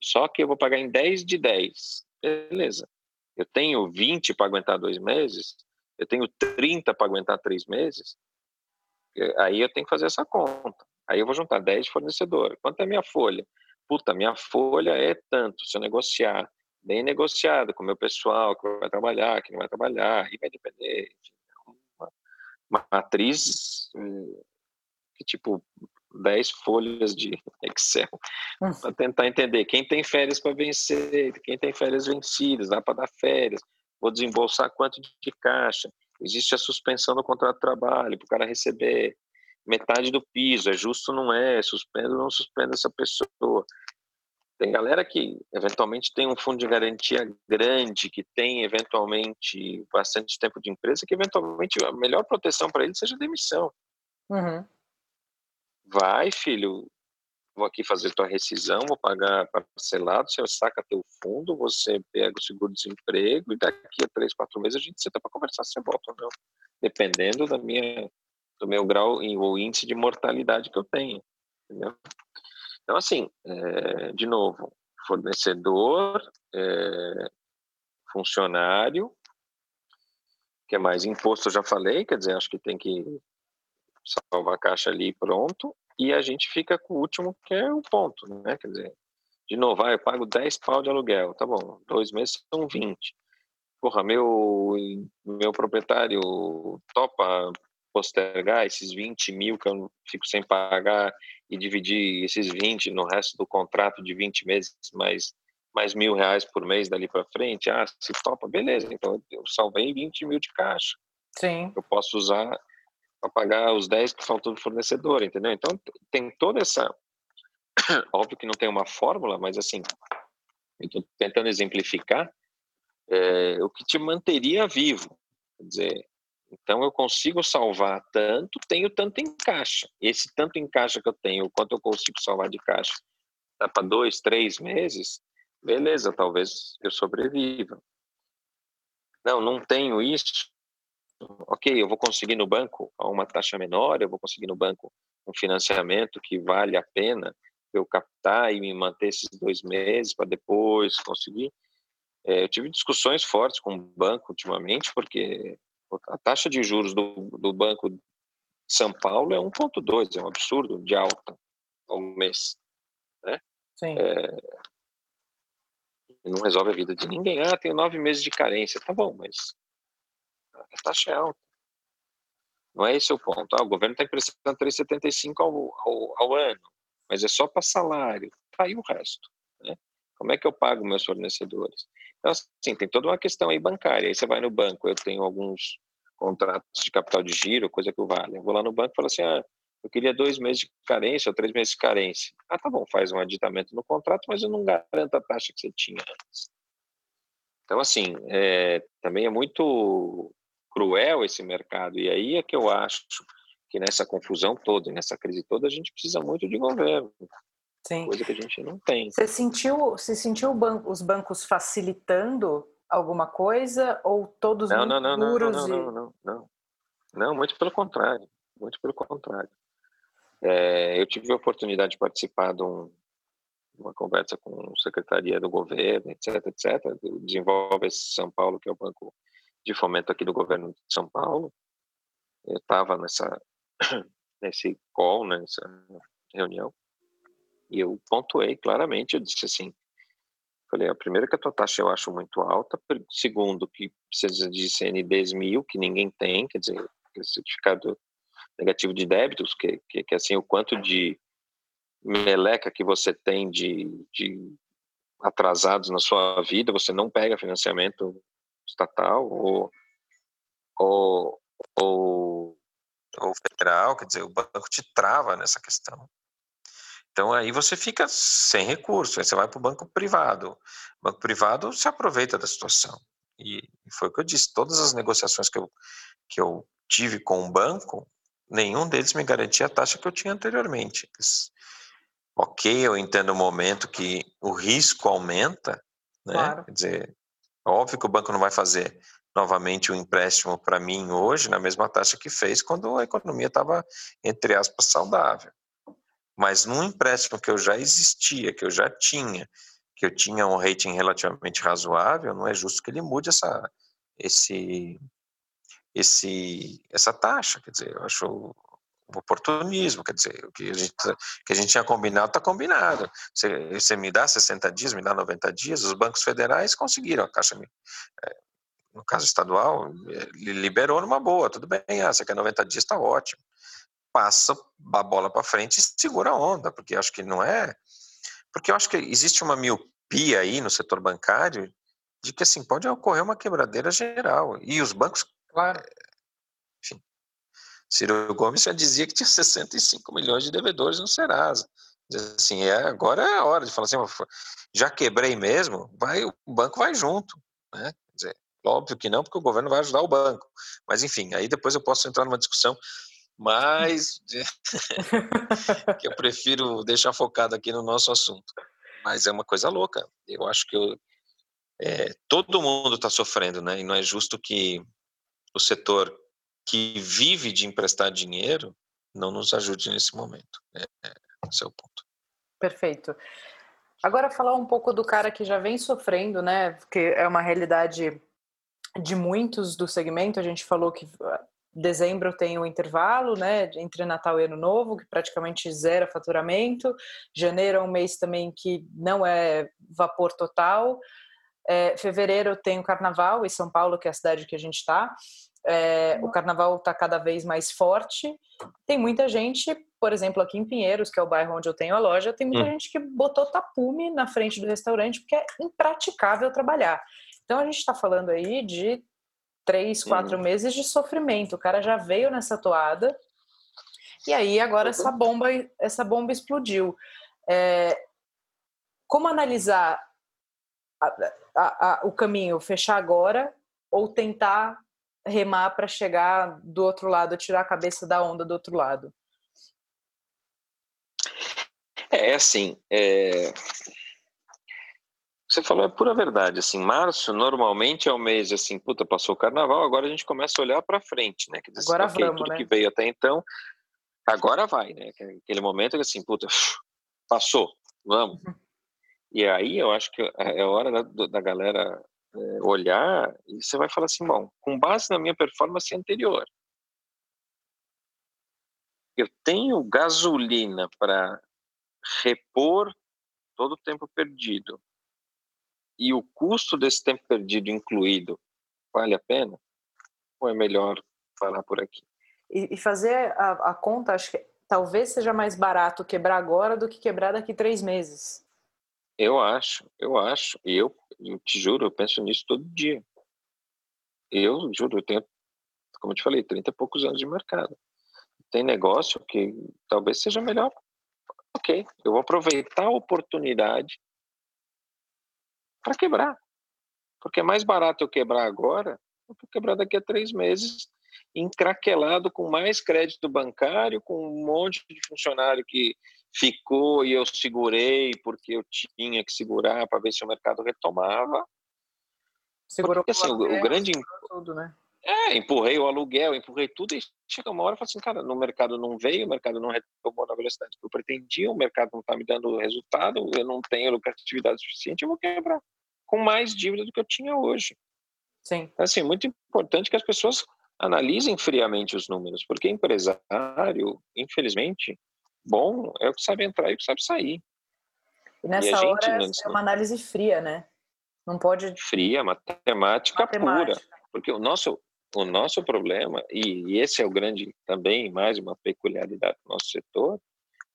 Só que eu vou pagar em 10 de 10. Beleza. Eu tenho 20 para aguentar dois meses, eu tenho 30 para aguentar três meses, aí eu tenho que fazer essa conta. Aí eu vou juntar 10 fornecedores. Quanto é a minha folha? Puta, minha folha é tanto. Se eu negociar, bem negociado com o meu pessoal, que vai trabalhar, que não vai trabalhar, e vai depender. É uma, matriz eh, que, tipo, 10 folhas de Excel para tentar entender quem tem férias para vencer, quem tem férias vencidas, dá para dar férias, vou desembolsar quanto de caixa, existe a suspensão do contrato de trabalho para o cara receber metade do piso, é justo ou não é, suspendo ou não suspendo essa pessoa. Tem galera que eventualmente tem um fundo de garantia grande, que tem eventualmente bastante tempo de empresa, que eventualmente a melhor proteção para ele seja demissão. Uhum. Vai, filho, vou aqui fazer tua rescisão, vou pagar parcelado, você saca teu fundo, você pega o seguro-desemprego e daqui a três, quatro meses a gente senta para conversar se você volta ou não, dependendo da minha, do meu grau ou índice de mortalidade que eu tenho, entendeu? Então, assim, é, de novo, fornecedor, é, funcionário, que é mais imposto, eu já falei, quer dizer, acho que tem que salvar a caixa ali pronto, e a gente fica com o último, que é o ponto, né? Quer dizer, de novo, ah, eu pago 10 pau de aluguel, tá bom, dois meses são 20. Porra, meu, meu proprietário topa postergar esses 20 mil que eu fico sem pagar e dividir esses 20 no resto do contrato de 20 meses, mais, mais mil reais por mês dali para frente, ah, se topa, beleza, então eu salvei 20 mil de caixa. Sim. Eu posso usar para pagar os 10 que faltou do fornecedor, entendeu? Então tem toda essa. Óbvio que não tem uma fórmula, mas assim, eu estou tentando exemplificar é, o que te manteria vivo. Quer dizer, então eu consigo salvar tanto, tenho tanto em caixa. Esse tanto em caixa que eu tenho, quanto eu consigo salvar de caixa, dá para dois, três meses, beleza, talvez eu sobreviva. Não, não tenho isso. Ok, eu vou conseguir no banco a uma taxa menor, eu vou conseguir no banco um financiamento que vale a pena eu captar e me manter esses dois meses para depois conseguir. É, eu tive discussões fortes com o banco ultimamente, porque a taxa de juros do, do Banco de São Paulo é 1,2, é um absurdo de alta ao mês. Né? Sim. É, não resolve a vida de ninguém. Ah, tenho nove meses de carência. Tá bom, mas a taxa é alta. Não é esse o ponto. Ah, o governo está emprestando 3,75 ao, ao, ao, ano, mas é só para salário. Tá aí o resto. Né? Como é que eu pago meus fornecedores? Então, assim, tem toda uma questão aí bancária. Aí você vai no banco, eu tenho alguns contratos de capital de giro, coisa que vale. Eu vou lá no banco e falo assim, ah, eu queria dois meses de carência ou três meses de carência. Ah, tá bom, faz um aditamento no contrato, mas eu não garanto a taxa que você tinha antes. Então, assim, é, também é muito cruel esse mercado. E aí é que eu acho que nessa confusão toda, nessa crise toda, a gente precisa muito de governo. Sim. Coisa que a gente não tem. Você sentiu, você sentiu banco, os bancos facilitando alguma coisa ou todos não, não, não, duros não, não, não, não, não, não, muito pelo contrário, muito pelo contrário. É, eu tive a oportunidade de participar de um, uma conversa com a secretaria do governo, etc, etc. Desenvolve São Paulo, que é o banco de fomento aqui do governo de São Paulo. Eu estava nessa nesse call, nessa reunião. E eu pontuei claramente, eu disse assim, falei, a primeira que a tua taxa eu acho muito alta, segundo que precisa de CNDs mil, que ninguém tem, quer dizer, certificado negativo de débitos, que, que, que assim, o quanto de meleca que você tem de, de atrasados na sua vida, você não pega financiamento estatal ou, ou, ou, ou federal, quer dizer, o banco te trava nessa questão. Então aí você fica sem recurso, aí você vai para o banco privado. O banco privado se aproveita da situação. E foi o que eu disse, todas as negociações que eu, que eu tive com o banco, nenhum deles me garantia a taxa que eu tinha anteriormente. Ok, eu entendo o momento que o risco aumenta, né? Claro. Quer dizer, óbvio que o banco não vai fazer novamente um empréstimo para mim hoje na mesma taxa que fez quando a economia estava, entre aspas, saudável. Mas num empréstimo que eu já existia, que eu já tinha, que eu tinha um rating relativamente razoável, não é justo que ele mude essa, esse, esse, essa taxa. Quer dizer, eu acho oportunismo, quer dizer, o que a gente, que a gente tinha combinado está combinado. Você, você, me dá 60 dias, me dá 90 dias, os bancos federais conseguiram, a Caixa, é, no caso estadual, é, liberou numa boa, tudo bem, ah, você quer 90 dias, está ótimo passa a bola para frente e segura a onda, porque acho que não é. Porque eu acho que existe uma miopia aí no setor bancário de que assim pode ocorrer uma quebradeira geral. E os bancos, claro, enfim. Ciro Gomes já dizia que tinha 65 milhões de devedores no Serasa. Assim, é, agora é a hora de falar assim, já quebrei mesmo, vai, o banco vai junto, né? Dizer, óbvio que não, porque o governo vai ajudar o banco. Mas enfim, aí depois eu posso entrar numa discussão mais que eu prefiro deixar focado aqui no nosso assunto. Mas é uma coisa louca. Eu acho que eu, é, todo mundo está sofrendo, né? E não é justo que o setor que vive de emprestar dinheiro não nos ajude nesse momento. É, é, esse é o ponto. Perfeito. Agora falar um pouco do cara que já vem sofrendo, né? Porque é uma realidade de muitos do segmento. A gente falou que ah, dezembro tem o um intervalo, né, entre Natal e Ano Novo, que praticamente zera faturamento. Janeiro é um mês também que não é vapor total. É, fevereiro tem o Carnaval em São Paulo, que é a cidade que a gente está. É, o Carnaval está cada vez mais forte. Tem muita gente, por exemplo, aqui em Pinheiros, que é o bairro onde eu tenho a loja, tem muita hum. gente que botou tapume na frente do restaurante porque é impraticável trabalhar. Então a gente está falando aí de três, quatro hum. meses de sofrimento. O cara já veio nessa toada e aí agora essa bomba, essa bomba explodiu. É, como analisar a, a, a, o caminho? Fechar agora ou tentar remar para chegar do outro lado, tirar a cabeça da onda do outro lado? É assim, é... você falou é pura verdade. Assim, março normalmente é o mês assim, puta, passou o carnaval, agora a gente começa a olhar para frente, né? Dizer, agora okay, vamos, tudo né? que veio até então, agora vai, né? Aquele momento que assim, puta, passou, vamos. Uhum. E aí eu acho que é hora da, da galera é, olhar e você vai falar assim, bom, com base na minha performance anterior, eu tenho gasolina para repor todo o tempo perdido e o custo desse tempo perdido incluído vale a pena? Ou é melhor parar por aqui? E, e fazer a, a, conta, acho que talvez seja mais barato quebrar agora do que quebrar daqui três meses. Eu acho, eu acho. E eu, eu te juro, eu penso nisso todo dia. Eu juro, eu tenho, como eu te falei, 30 e poucos anos de mercado. Tem negócio que talvez seja melhor. Ok, eu vou aproveitar a oportunidade para quebrar. Porque é mais barato eu quebrar agora do que quebrar daqui a três meses, encraquelado com mais crédito bancário, com um monte de funcionário que ficou e eu segurei porque eu tinha que segurar para ver se o mercado retomava. Segurou porque, assim, o, o grande tudo, né? É, empurrei o aluguel, empurrei tudo e chega uma hora e fala assim, cara, no mercado não veio, o mercado não retomou na velocidade que eu pretendia, o mercado não está me dando resultado, eu não tenho lucratividade suficiente, eu vou quebrar com mais dívida do que eu tinha hoje. Sim. Então, assim, muito importante que as pessoas analisem friamente os números, porque empresário, infelizmente, bom é o que sabe entrar e o que sabe sair. E nessa e hora gente, é uma análise fria, né? Não pode. Fria, matemática, matemática. pura. Porque o nosso, o nosso problema, e esse é o grande também, mais uma peculiaridade do nosso setor,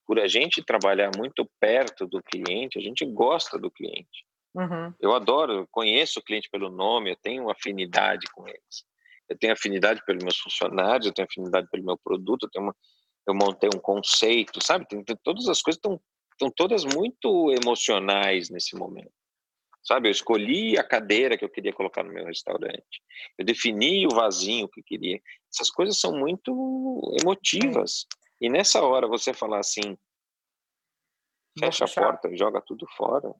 por a gente trabalhar muito perto do cliente, a gente gosta do cliente. Uhum. Eu adoro, eu conheço o cliente pelo nome, eu tenho afinidade com eles. Eu tenho afinidade pelos meus funcionários, eu tenho afinidade pelo meu produto, eu tenho uma, eu montei um conceito, sabe? Tem, tem todas as coisas estão estão todas muito emocionais nesse momento. Sabe, eu escolhi a cadeira que eu queria colocar no meu restaurante. Eu defini o vasinho que eu queria. Essas coisas são muito emotivas. E nessa hora você falar assim, fecha a porta, joga tudo fora,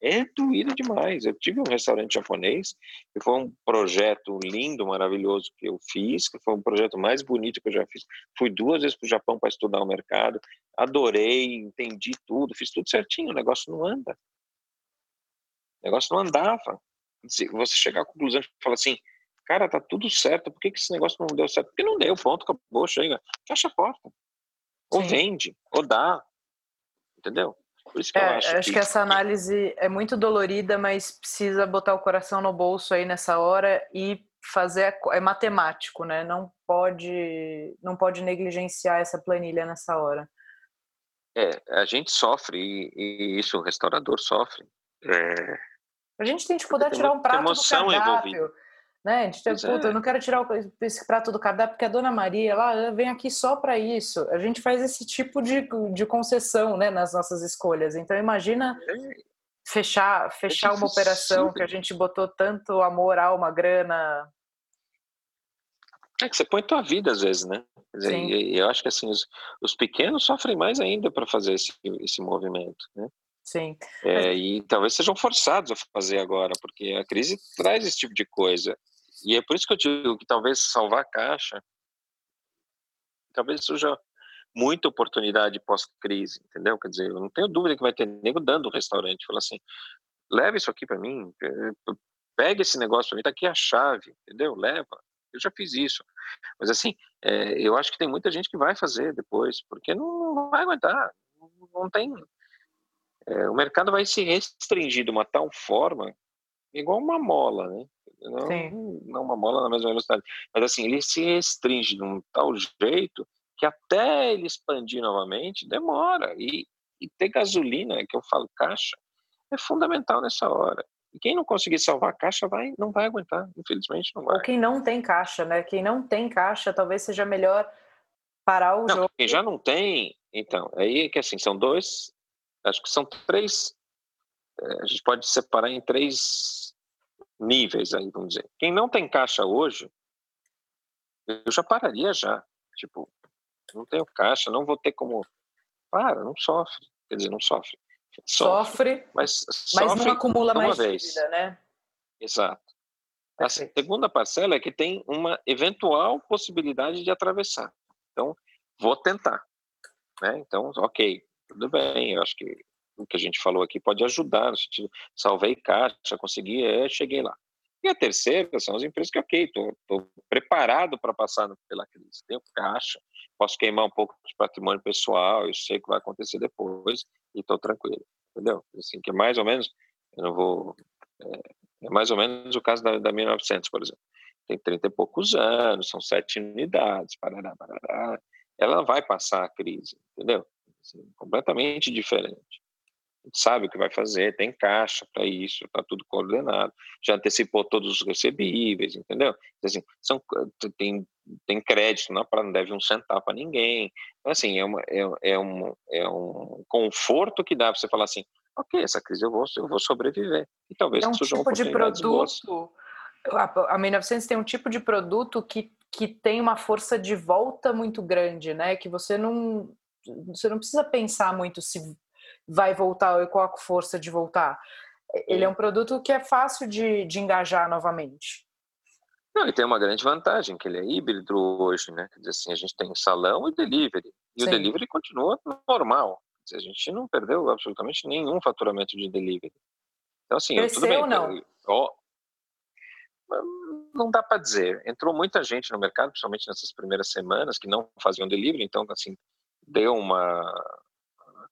é doído demais. Eu tive um restaurante japonês, que foi um projeto lindo, maravilhoso que eu fiz, que foi um projeto mais bonito que eu já fiz. Fui duas vezes para o Japão para estudar o mercado, adorei, entendi tudo, fiz tudo certinho, o negócio não anda. O negócio não andava. Você chegar à conclusão e falar assim, cara, tá tudo certo, por que, que esse negócio não deu certo? Porque não deu, ponto, acabou, chega. Fecha a porta. Ou Sim. vende, ou dá. Entendeu? Por isso que é, eu acho, acho que... que... essa análise é muito dolorida, mas precisa botar o coração no bolso aí nessa hora e fazer é matemático, né? Não pode não pode negligenciar essa planilha nessa hora. É, a gente sofre e, e isso o restaurador sofre. É... A gente tem dificuldade de tirar um prato do cardápio. Envolvida. Né? Gente, puta, é. eu não quero tirar esse prato do cardápio porque a dona Maria lá vem aqui só para isso. A gente faz esse tipo de, de concessão né, nas nossas escolhas. Então, imagina é. fechar, fechar uma operação que a gente botou tanto amor, alma, grana. É que você põe tua vida às vezes, né? Dizer, eu acho que assim, os, os pequenos sofrem mais ainda para fazer esse, esse movimento, né? Sim. É, e talvez sejam forçados a fazer agora, porque a crise traz esse tipo de coisa. E é por isso que eu digo que talvez salvar a caixa, talvez seja muita oportunidade pós-crise, entendeu? Quer dizer, eu não tenho dúvida que vai ter nego dando o restaurante, fala assim, leva isso aqui para mim, pega esse negócio para mim, tá aqui a chave, entendeu? Leva. Eu já fiz isso. Mas assim, é, eu acho que tem muita gente que vai fazer depois, porque não, vai aguentar, não tem. É, o mercado vai se restringir de uma tal forma, igual uma mola, né? Não, não uma mola na mesma velocidade, mas assim, ele se restringe de um tal jeito que até ele expandir novamente demora. E, e ter gasolina, que eu falo caixa, é fundamental nessa hora. E quem não conseguir salvar a caixa vai, não vai aguentar, infelizmente não vai. Ou quem não tem caixa, né? Quem não tem caixa, talvez seja melhor parar o não, jogo. Quem já não tem, então, aí é que assim, são dois, acho que são três, eh, a gente pode separar em três níveis aí, vamos dizer. Quem não tem caixa hoje, eu já pararia já. Tipo, não tenho caixa, não vou ter como. Para, não sofre. Quer dizer, não sofre. Sofre, sofre mas, mas não acumula mais vez. dívida, né? Exato. A segunda parcela é que tem uma eventual possibilidade de atravessar. Então, vou tentar. Né? Então, ok, tudo bem, eu acho que o que a gente falou aqui pode ajudar, salvei caixa, consegui, é, cheguei lá. E a terceira são as empresas que, ok, estou preparado para passar pela crise, tenho caixa, posso queimar um pouco de patrimônio pessoal, eu sei o que vai acontecer depois e estou tranquilo, entendeu? Assim, que é mais ou menos, eu não vou, é, é mais ou menos o caso da, da 1900, por exemplo. Tem 30 e poucos anos, são sete unidades, parará, parará. Ela vai passar a crise, entendeu? Assim, completamente diferente sabe o que vai fazer, tem caixa para isso, está tudo coordenado, já antecipou todos os recebíveis, entendeu? Assim, são, tem, tem crédito, não, não deve um centavo para ninguém. Então, assim, é, uma, é, é, um, é um conforto que dá para você falar assim, ok, essa crise eu vou, eu vou sobreviver. E talvez é um tipo de produto, a, a 1900 tem um tipo de produto que, que tem uma força de volta muito grande, né? Que você não você não precisa pensar muito se vai voltar ou qual a força de voltar. Ele é um produto que é fácil de, de engajar novamente. Não, e tem uma grande vantagem, que ele é híbrido hoje, né? Quer dizer assim, a gente tem salão e delivery. E Sim. o delivery continua normal. Dizer, a gente não perdeu absolutamente nenhum faturamento de delivery. Então, assim, Cresceu tudo bem. ou não? Ó, não dá para dizer. Entrou muita gente no mercado, principalmente nessas primeiras semanas, que não faziam delivery, então, assim, deu uma,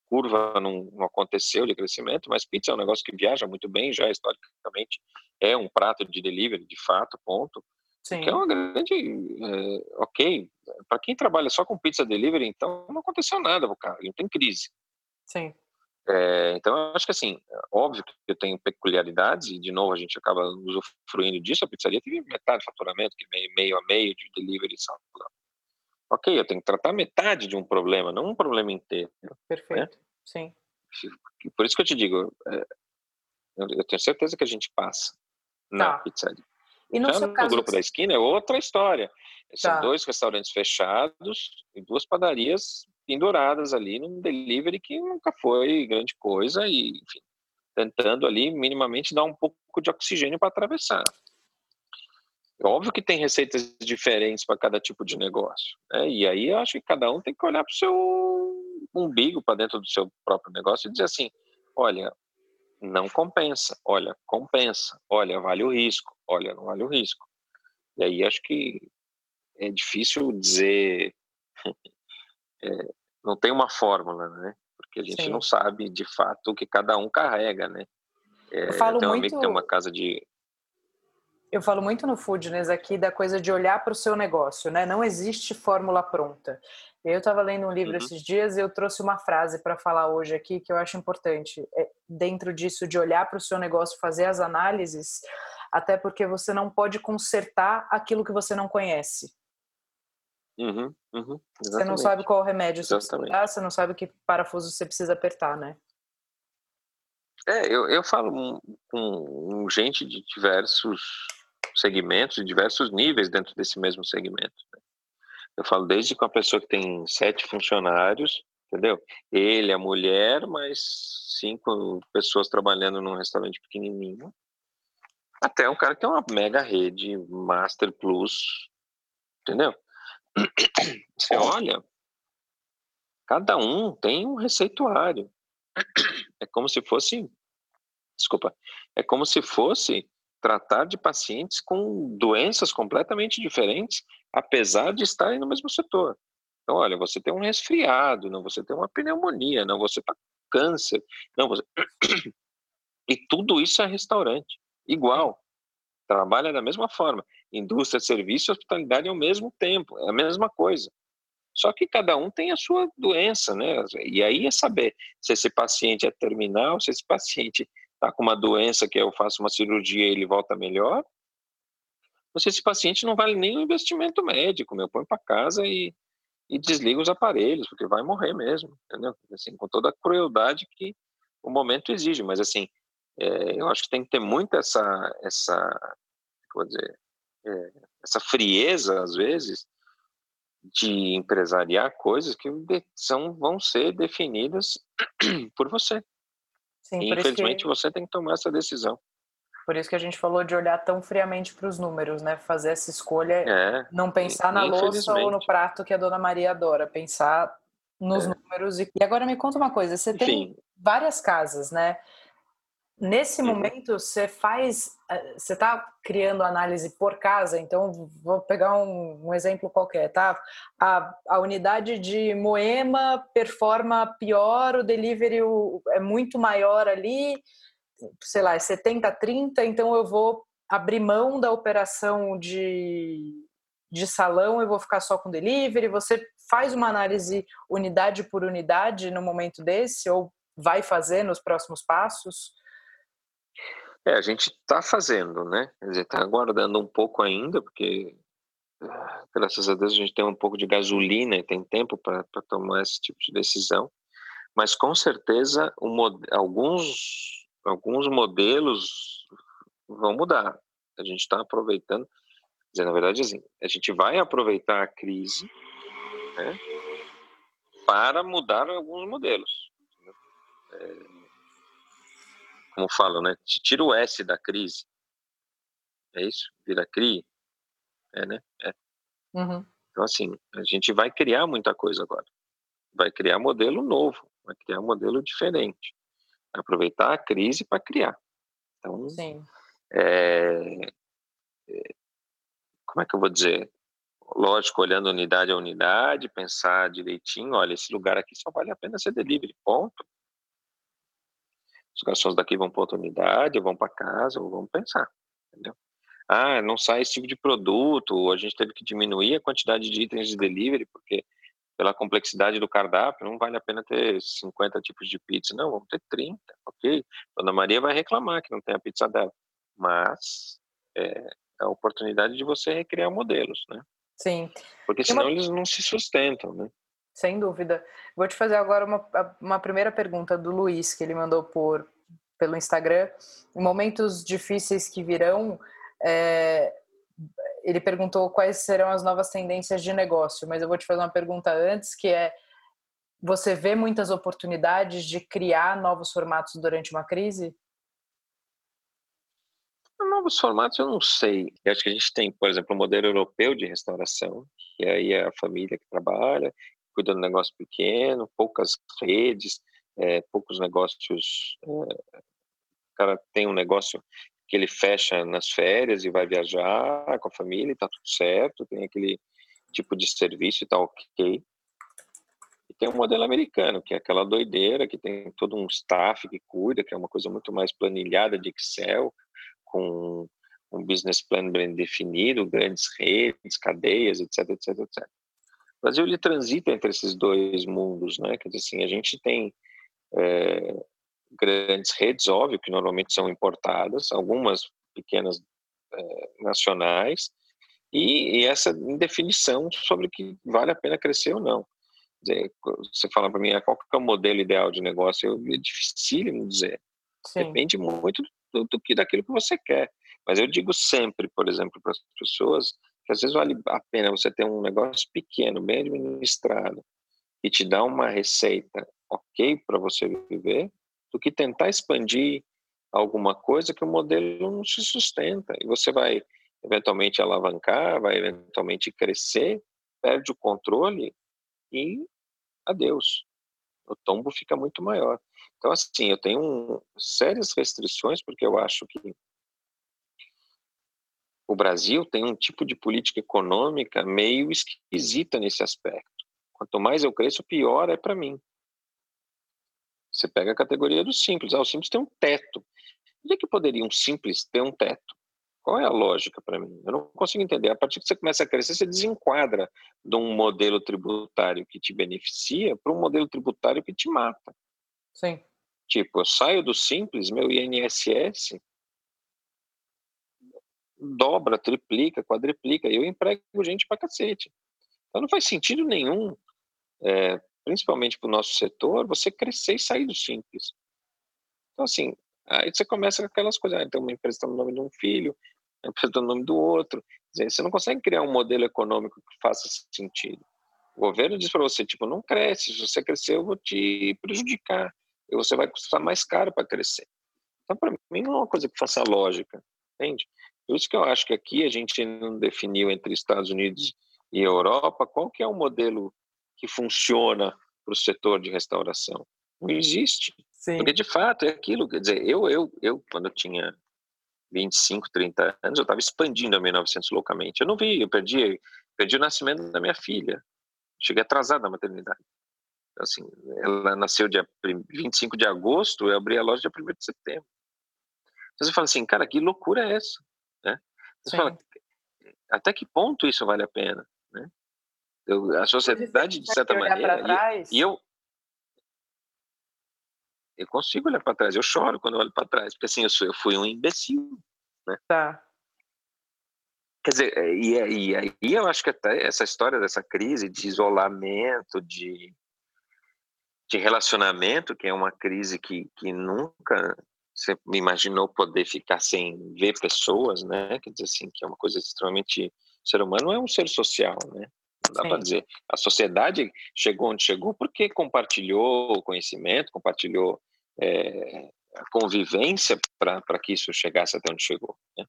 curva não, não, aconteceu de crescimento, mas pizza é um negócio que viaja muito bem, já historicamente é um prato de delivery, de fato, ponto. Sim. Que é uma grande. É, ok, para quem trabalha só com pizza delivery, então não aconteceu nada, cara, não tem crise. Sim. É, então, eu acho que assim, óbvio que eu tenho peculiaridades, e de novo a gente acaba usufruindo disso. A pizzaria teve metade do faturamento, que é meio, meio a meio de delivery ok, eu tenho que tratar metade de um problema, não um problema inteiro. Né? Perfeito, né? sim. Por isso que eu te digo, é, eu tenho certeza que a gente passa na tá. pizzaria. E no, Já no caso, grupo da esquina é outra história. São tá. dois restaurantes fechados e duas padarias penduradas ali num delivery que nunca foi grande coisa e, enfim, tentando ali minimamente dar um pouco de oxigênio para atravessar. Óbvio que tem receitas diferentes para cada tipo de negócio. Né? E aí eu acho que cada um tem que olhar para o seu umbigo, para dentro do seu próprio negócio e dizer assim: olha, não compensa, olha, compensa, olha, vale o risco, olha, não vale o risco. E aí acho que é difícil dizer. é, não tem uma fórmula, né? Porque a gente Sim. não sabe de fato o que cada um carrega, né? É, eu falo tem um muito... amigo que tem uma casa de eu falo muito no Foodness aqui da coisa de olhar para o seu negócio, né? Não existe fórmula pronta. Eu estava lendo um livro uhum. esses dias e eu trouxe uma frase para falar hoje aqui que eu acho importante. É, dentro disso, de olhar para o seu negócio, fazer as análises, até porque você não pode consertar aquilo que você não conhece. Uhum, uhum, você não sabe qual remédio você precisa dar, você não sabe que parafuso você precisa apertar, né? É, eu, eu falo com gente de diversos segmentos, de diversos níveis dentro desse mesmo segmento. Né? Eu falo desde com a pessoa que tem sete funcionários, entendeu? Ele, a mulher, mais cinco pessoas trabalhando num restaurante pequenininho, até um cara que tem uma mega rede, Master Plus, entendeu? Você olha, cada um tem um receituário. É como se fosse, desculpa, é como se fosse tratar de pacientes com doenças completamente diferentes, apesar de estarem no mesmo setor. Então, olha, você tem um resfriado, não, você tem uma pneumonia, não, você está com câncer, não, você... E tudo isso é restaurante, igual. Trabalha da mesma forma. Indústria, serviço e hospitalidade ao mesmo tempo, é a mesma coisa. Só que cada um tem a sua doença, né? E aí é saber se esse paciente é terminal, se esse paciente está com uma doença que eu faço uma cirurgia e ele volta melhor, se esse paciente não vale nem o investimento médico, eu ponho para casa e, e desligo os aparelhos, porque vai morrer mesmo, entendeu? Assim, com toda a crueldade que o momento exige, mas assim, é, eu acho que tem que ter muito essa, essa, vou dizer, é, essa frieza às vezes de empresariar coisas que são, vão ser definidas por você. Sim, e, infelizmente que... você tem que tomar essa decisão. Por isso que a gente falou de olhar tão friamente para os números, né? Fazer essa escolha, é, não pensar na louça ou no prato que a dona Maria adora, pensar nos é. números. E... e agora me conta uma coisa: você tem várias casas, né? Nesse uhum. momento, você faz, eh, você está criando análise por casa, então vou pegar um, um exemplo qualquer, tá? A, a, unidade de Moema performa pior, o delivery é muito maior ali, sei lá, é 70 30, então eu vou abrir mão da operação de, de salão, eu vou ficar só com delivery. Você faz uma análise unidade por unidade no momento desse, ou vai fazer nos próximos passos? É, a gente está fazendo, né? Quer dizer, está aguardando um pouco ainda, porque graças a Deus a gente tem um pouco de gasolina e tem tempo para tomar esse tipo de decisão. Mas com certeza alguns, alguns modelos vão mudar. A gente está aproveitando, dizer, na verdade, assim, a gente vai aproveitar a crise né, para mudar alguns modelos. É, como falam, né? Tira o S da crise. É isso? Vira CRI? É, né? É. Uhum. Então, assim, a gente vai criar muita coisa agora. Vai criar modelo novo, vai criar modelo diferente. Aproveitar a crise para criar. Então, Sim. É, é, como é que eu vou dizer? Lógico, olhando unidade a unidade, pensar direitinho, olha, esse lugar aqui só vale a pena ser delivery, ponto. Os garçons daqui vão para outra unidade, ou vão para casa, ou vão pensar, entendeu? Ah, não sai esse tipo de produto, ou a gente teve que diminuir a quantidade de itens de delivery, porque pela complexidade do cardápio, não vale a pena ter 50 tipos de pizza. Não, vamos ter 30, ok? Dona Maria vai reclamar que não tem a pizza dela. Mas é, é a oportunidade de você recriar modelos, né? Sim. Porque senão uma... eles não se sustentam, né? Sem dúvida. Vou te fazer agora uma, uma primeira pergunta do Luiz, que ele mandou por, pelo Instagram. Em momentos difíceis que virão, é, ele perguntou quais serão as novas tendências de negócio, mas eu vou te fazer uma pergunta antes, que é você vê muitas oportunidades de criar novos formatos durante uma crise? Novos formatos eu não sei. Eu acho que a gente tem, por exemplo, o modelo europeu de restauração, que aí é a família que trabalha, cuida do negócio pequeno, poucas redes, é, poucos negócios. É, o cara tem um negócio que ele fecha nas férias e vai viajar com a família e tá tudo certo, tem aquele tipo de serviço e tá ok. E tem um modelo americano, que é aquela doideira, que tem todo um staff que cuida, que é uma coisa muito mais planilhada de Excel, com um business plan bem definido, grandes redes, cadeias, etc, etc, etc. O Brasil ele transita entre esses dois mundos, né? Quer dizer assim, a gente tem é, grandes redes, óbvio, que normalmente são importadas, algumas pequenas é, nacionais e, e, essa indefinição sobre que vale a pena crescer ou não. Dizer, você fala para mim ah, qual que é o modelo ideal de negócio, eu, é difícil dizer. Sim. Depende muito do, do, que daquilo que você quer. Mas eu digo sempre, por exemplo, para as pessoas que às vezes vale a pena você ter um negócio pequeno, bem administrado, e te dá uma receita ok para você viver, do que tentar expandir alguma coisa que o modelo não se sustenta. E você vai eventualmente alavancar, vai eventualmente crescer, perde o controle e adeus. O tombo fica muito maior. Então, assim, eu tenho um, sérias restrições, porque eu acho que o Brasil tem um tipo de política econômica meio esquisita nesse aspecto. Quanto mais eu cresço, pior é para mim. Você pega a categoria do simples. Ah, o simples tem um teto. Onde é que poderia um simples ter um teto? Qual é a lógica para mim? Eu não consigo entender. A partir que você começa a crescer, você desenquadra de um modelo tributário que te beneficia para um modelo tributário que te mata. Sim. Tipo, eu saio do simples, meu INSS dobra, triplica, quadriplica, eu emprego gente para cacete. Então não faz sentido nenhum, é, principalmente para o nosso setor, você crescer e sair do simples. Então, assim, aí você começa com aquelas coisas, ah, então uma empresa está no nome de um filho, uma empresa está no nome do outro. Você não consegue criar um modelo econômico que faça sentido. O governo diz para você, tipo, não cresce, se você crescer eu vou te prejudicar, e você vai custar mais caro para crescer. Então, para mim, não é uma coisa que faça lógica, entende? Por isso que eu acho que aqui a gente não definiu entre Estados Unidos e Europa qual que é o modelo que funciona para o setor de restauração. Não existe. Sim. Porque, de fato, é aquilo. Quer dizer, eu, eu, eu quando eu tinha 25, 30 anos, eu estava expandindo a 1900 loucamente. Eu não vi, eu perdi, perdi o nascimento da minha filha. Cheguei atrasado na maternidade. Assim, ela nasceu dia 25 de agosto, eu abri a loja dia 1 de setembro. Então você fala assim, cara, que loucura é essa? Né? Você fala, até que ponto isso vale a pena? Né? Eu, a sociedade, de certa maneira, e, e, eu eu consigo olhar para trás, eu choro quando eu olho para trás, porque assim, eu, sou, eu fui um imbecil, né? Tá. Quer dizer, é, e, e aí eu acho que até essa história dessa crise de isolamento, de, de relacionamento, que é uma crise que, que nunca você imaginou poder ficar sem ver pessoas, né? Quer dizer assim, que é uma coisa extremamente o ser humano é um ser social, né? Não dá para dizer. A sociedade chegou onde chegou porque compartilhou o conhecimento, compartilhou é, a convivência para que isso chegasse até onde chegou. Né?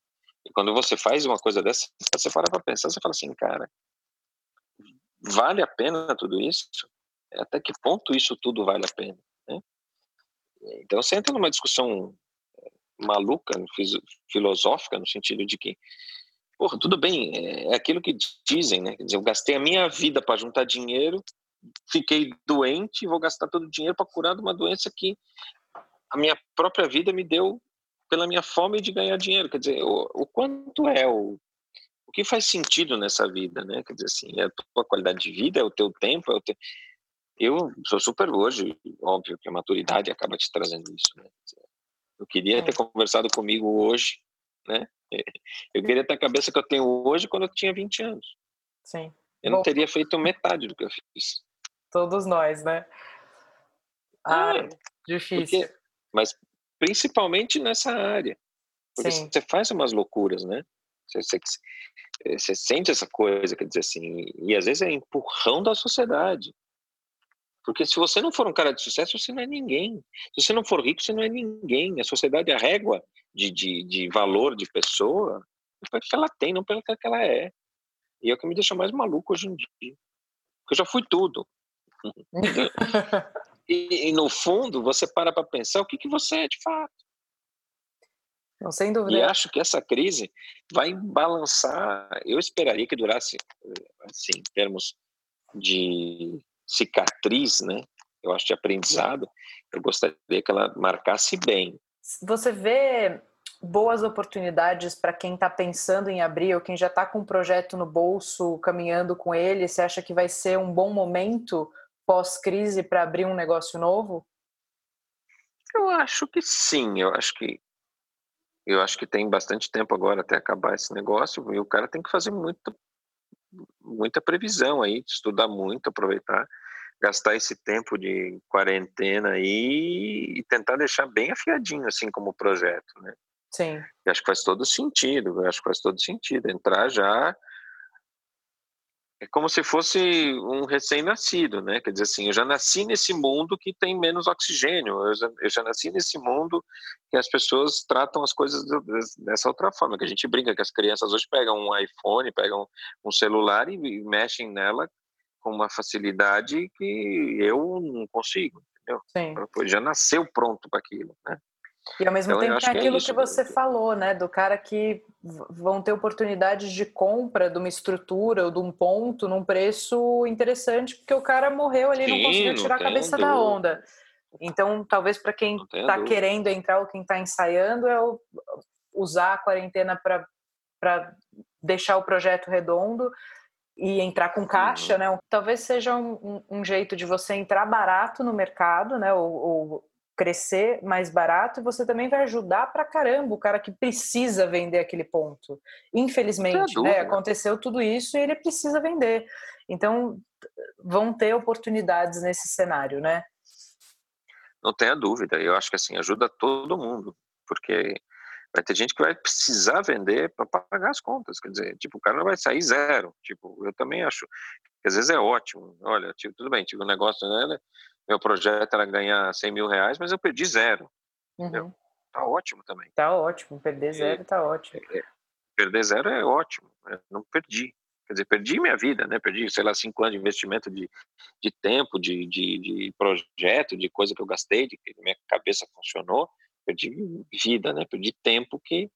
E quando você faz uma coisa dessa, você para para pensar, você fala assim, cara, vale a pena tudo isso? Até que ponto isso tudo vale a pena? Então você entra numa discussão eh, maluca, filosófica, no sentido de que, porra, tudo bem, é, é aquilo que dizem, né? Quer dizer, eu gastei a minha vida para juntar dinheiro, fiquei doente e vou gastar todo o dinheiro para curar de uma doença que a minha própria vida me deu pela minha fome de ganhar dinheiro. Quer dizer, o, o quanto é o, o que faz sentido nessa vida, né? Quer dizer assim, é a tua qualidade de vida, é o teu tempo, é o teu... Eu sou super hoje, óbvio que a maturidade acaba te trazendo isso, né? Eu queria ter é. conversado comigo hoje, né? Eu queria ter a cabeça que eu tenho hoje quando eu tinha 20 anos. Sim. Eu Bom, não teria feito metade do que eu fiz. Todos nós, né? Ah, é, difícil. Porque, mas principalmente nessa área. Porque Sim. você faz umas loucuras, né? Você, você, você sente essa coisa, quer dizer assim, e às vezes é empurrão da sociedade. Porque se você não for um cara de sucesso, você não é ninguém. Se você não for rico, você não é ninguém. A sociedade, a régua de, de, de valor de pessoa, é pelo que ela tem, não pelo que ela é. E é o que me deixa mais maluco hoje em dia. Porque eu já fui tudo. e, e, no fundo, você para para pensar o que, que você é de fato. Não, sem dúvida. E acho que essa crise vai balançar. Eu esperaria que durasse, assim, em termos de cicatriz, né? Eu acho de aprendizado. Eu gostaria que ela marcasse bem. Você vê boas oportunidades para quem está pensando em abrir ou quem já está com um projeto no bolso, caminhando com ele? Você acha que vai ser um bom momento pós-crise para abrir um negócio novo? Eu acho que sim. Eu acho que eu acho que tem bastante tempo agora até acabar esse negócio e o cara tem que fazer muita, muita previsão aí, estudar muito, aproveitar, gastar esse tempo de quarentena aí e tentar deixar bem afiadinho assim como projeto, né? Sim. Eu acho que faz todo sentido, acho que faz todo sentido entrar já é como se fosse um recém-nascido, né? Quer dizer assim, eu já nasci nesse mundo que tem menos oxigênio, eu já, eu já nasci nesse mundo que as pessoas tratam as coisas dessa outra forma, que a gente brinca que as crianças hoje pegam um iPhone, pegam um celular e, e mexem nela com uma facilidade que eu não consigo, entendeu? Sim. Já nasceu pronto para aquilo, né? E ao mesmo então, tempo tem é aquilo é que você falou, né? Do cara que vão ter oportunidades de compra de uma estrutura ou de um ponto num preço interessante, porque o cara morreu ali e não conseguiu tirar a cabeça dúvida. da onda. Então, talvez para quem está querendo entrar ou quem está ensaiando, é usar a quarentena para deixar o projeto redondo e entrar com caixa, uhum. né? Talvez seja um, um, jeito de você entrar barato no mercado, né? Ou, ou crescer mais barato, você também vai ajudar pra caramba o cara que precisa vender aquele ponto. Infelizmente, né, aconteceu tudo isso e ele precisa vender. Então, vão ter oportunidades nesse cenário, né? Não tenha dúvida. Eu acho que assim ajuda todo mundo, porque vai ter gente que vai precisar vender para pagar as contas. Quer dizer, tipo, o cara não vai sair zero. Tipo, eu também acho que às vezes é ótimo. Olha, tipo, tudo bem, tive um negócio, né? meu projeto era ganhar 100 mil reais, mas eu perdi zero. Uhum. Tá ótimo também. Tá ótimo, perder zero tá ótimo. É, perder zero é ótimo, né? não perdi. Quer dizer, perdi minha vida, né? Perdi, sei lá, cinco anos de investimento de, de tempo, de, de, de projeto, de coisa que eu gastei, de que minha cabeça funcionou. Perdi vida, né? Perdi tempo que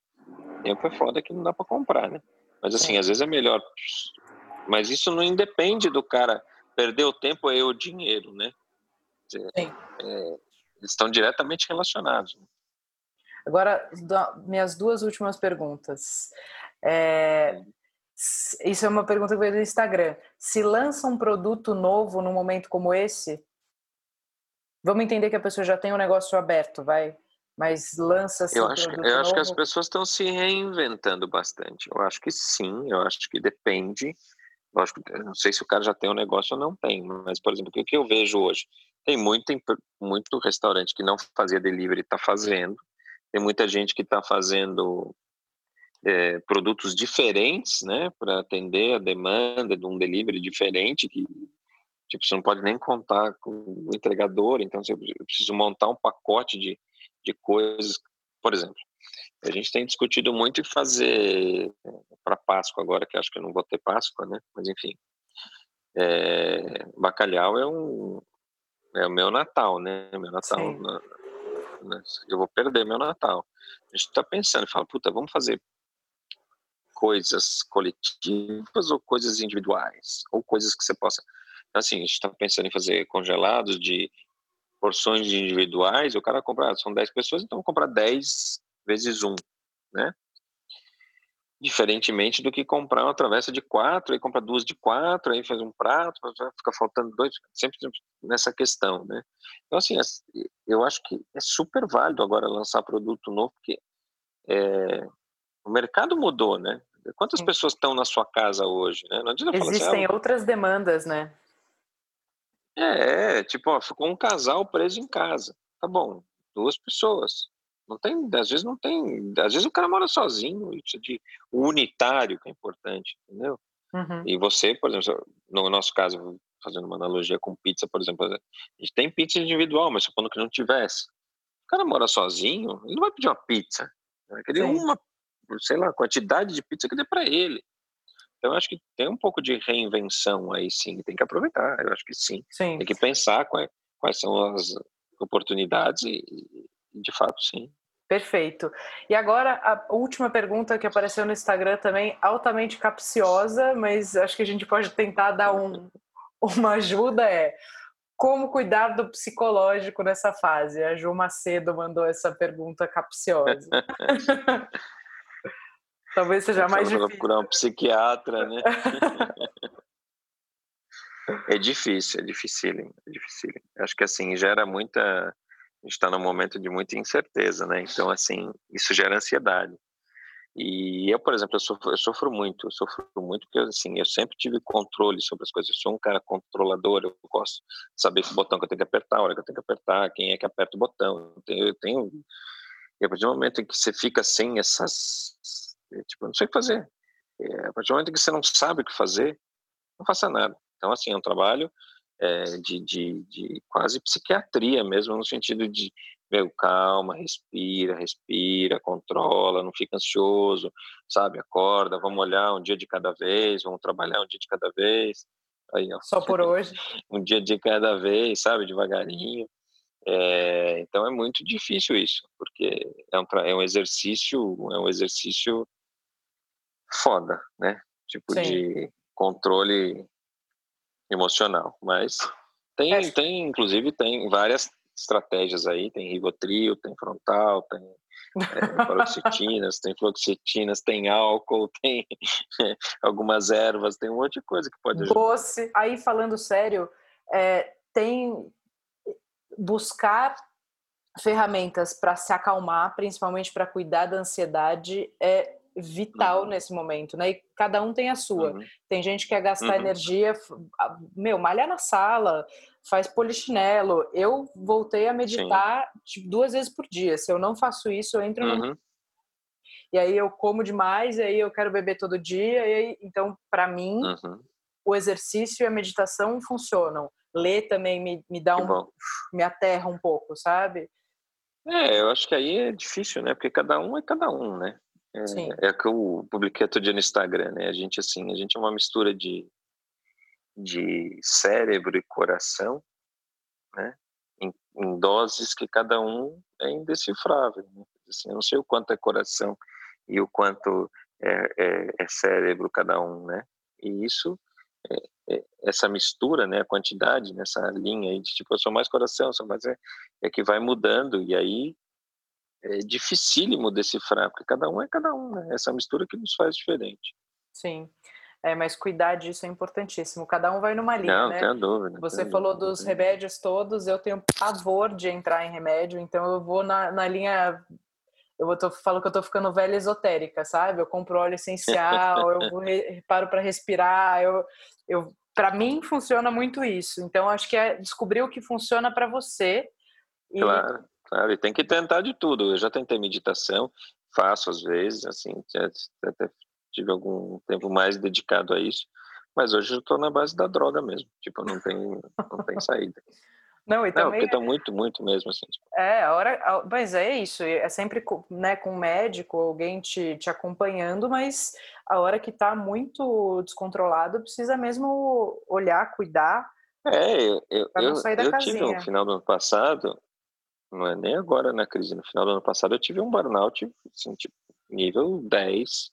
tempo é foda que não dá para comprar, né? Mas assim, é. às vezes é melhor. Mas isso não independe do cara perder o tempo e o dinheiro, né? É, eles estão diretamente relacionados. Né? Agora, minhas duas últimas perguntas. É, isso é uma pergunta que veio do Instagram. Se lança um produto novo num momento como esse, vamos entender que a pessoa já tem um negócio aberto, vai? Mas lança-se eu acho, eu acho que as pessoas estão se reinventando bastante. Eu acho que sim, eu acho que depende. Lógico, não sei se o cara já tem um negócio ou não tem, mas, por exemplo, o que eu vejo hoje? Tem muito, muito restaurante que não fazia delivery está fazendo. Tem muita gente que está fazendo é, produtos diferentes, né, para atender a demanda de um delivery diferente que tipo você não pode nem contar com o entregador, então você precisa montar um pacote de, de coisas, por exemplo. A gente tem discutido muito em fazer para Páscoa agora, que acho que eu não vou ter Páscoa, né? Mas enfim, é, bacalhau é um, é o meu Natal, né? Meu Natal. Na, na, eu vou perder meu Natal. A gente está pensando, fala, puta, vamos fazer coisas coletivas ou coisas individuais? Ou coisas que você possa. Então, assim, a gente está pensando em fazer congelados de porções individuais. O cara comprar, são 10 pessoas, então vou comprar 10 vezes 1, né? Diferentemente do que comprar uma travessa de quatro, aí compra duas de quatro, aí faz um prato, fica faltando dois, sempre nessa questão, né? Então, assim, eu acho que é super válido agora lançar produto novo, porque é, o mercado mudou, né? Quantas Sim. pessoas estão na sua casa hoje, né? Não adianta Existem falar assim, ah, outras demandas, né? É, é, tipo, ó, ficou um casal preso em casa. Tá bom, duas pessoas. Não tem, às vezes não tem, às vezes o cara mora sozinho, isso de unitário que é importante, entendeu? Uhum. E você, por exemplo, no nosso caso, fazendo uma analogia com pizza, por exemplo, a gente tem pizza individual, mas supondo que não tivesse. O cara mora sozinho, ele não vai pedir uma pizza. Vai querer Sim. uma, sei lá, quantidade de pizza que dê para ele. Então, eu acho que tem um pouco de reinvenção aí, sim, tem que aproveitar. Eu acho que sim. sim. Tem que pensar quais, quais são as oportunidades e, de fato, sim. Perfeito. E agora a última pergunta que apareceu no Instagram também, altamente capciosa, mas acho que a gente pode tentar dar um, uma ajuda é como cuidar do psicológico nessa fase? A Ju Macedo mandou essa pergunta capciosa. Talvez seja mais difícil. procurar um psiquiatra, né? é difícil, é difícil, é difícil. Acho que assim gera muita A gente está num momento de muita incerteza, né? Então, assim, isso gera ansiedade. E eu, por exemplo, eu sofro, eu sofro, muito, eu sofro muito porque, assim, eu sempre tive controle sobre as coisas. Eu sou um cara controlador, eu gosto de saber o botão que eu tenho que apertar, a hora que eu tenho que apertar, quem é que aperta o botão. Eu tenho, eu tenho... E a partir do momento em que você fica sem essas... Tipo, eu não sei o que fazer. É, a partir do momento que você não sabe o que fazer, não faça nada. Então, assim, é um trabalho é, de, de, de quase psiquiatria mesmo, no sentido de meu, calma, respira, respira, controla, não fica ansioso, sabe? Acorda, vamos olhar um dia de cada vez, vamos trabalhar um dia de cada vez. Aí, ó. Só por hoje. um dia de cada vez, sabe? Devagarinho. É, então é muito difícil isso, porque é um, é um exercício, é um exercício foda, né? Tipo Sim. de controle emocional, mas tem, é. tem, inclusive tem várias estratégias aí, tem ribotril, tem frontal, tem é, paroxetinas, tem fluoxetinas, tem álcool, tem algumas ervas, tem um monte de coisa que pode ajudar. Doce. Aí, falando sério, é, tem buscar ferramentas para se acalmar, principalmente para cuidar da ansiedade, é vital uhum. nesse momento, né? E cada um tem a sua. Uhum. Tem gente que quer gastar uhum. energia, meu, malhar na sala, faz polichinelo. Eu voltei a meditar tipo, duas vezes por dia. Se eu não faço isso, eu entro no... Uhum. E aí eu como demais, e aí eu quero beber todo dia. E aí, então, para mim, uhum. o exercício e a meditação funcionam. Ler também me, me dá um... me aterra um pouco, sabe? É, eu acho que aí é difícil, né? Porque cada um é cada um, né? É, é que eu publiquei outro dia no Instagram, né? A gente, assim, a gente é uma mistura de, de cérebro e coração, né? Em, em doses que cada um é indecifrável. Né? Assim, eu não sei o quanto é coração e o quanto é, é, é cérebro cada um, né? E isso, é, é, essa mistura, né? A quantidade nessa linha aí de tipo, eu sou mais coração, sou mais... É, é que vai mudando e aí é dificílimo decifrar, porque cada um é cada um, né? Essa mistura que nos faz diferente. Sim. É, mas cuidar disso é importantíssimo. Cada um vai numa linha, Não, né? Não, dúvida. Você falou dúvida. dos remédios todos, eu tenho pavor de entrar em remédio, então eu vou na, na linha... Eu tô, falo que eu tô ficando velha esotérica, sabe? Eu compro óleo essencial, eu vou, paro para respirar, eu, eu para mim funciona muito isso. Então acho que é descobrir o que funciona para você. E, claro. Sabe? Tem que tentar de tudo. Eu já tentei meditação, faço às vezes, assim, até tive algum tempo mais dedicado a isso, mas hoje eu estou na base da droga mesmo. Tipo, não tem, não tem saída. Não, e também. Não, porque tá muito, muito mesmo assim. Tipo. É, a hora. Mas é isso, é sempre né, com um médico, alguém te, te acompanhando, mas a hora que tá muito descontrolado, precisa mesmo olhar, cuidar. É, eu, eu, eu, eu tive no final do ano passado, não é nem agora na crise, no final do ano passado eu tive um burnout, assim, tipo, nível 10,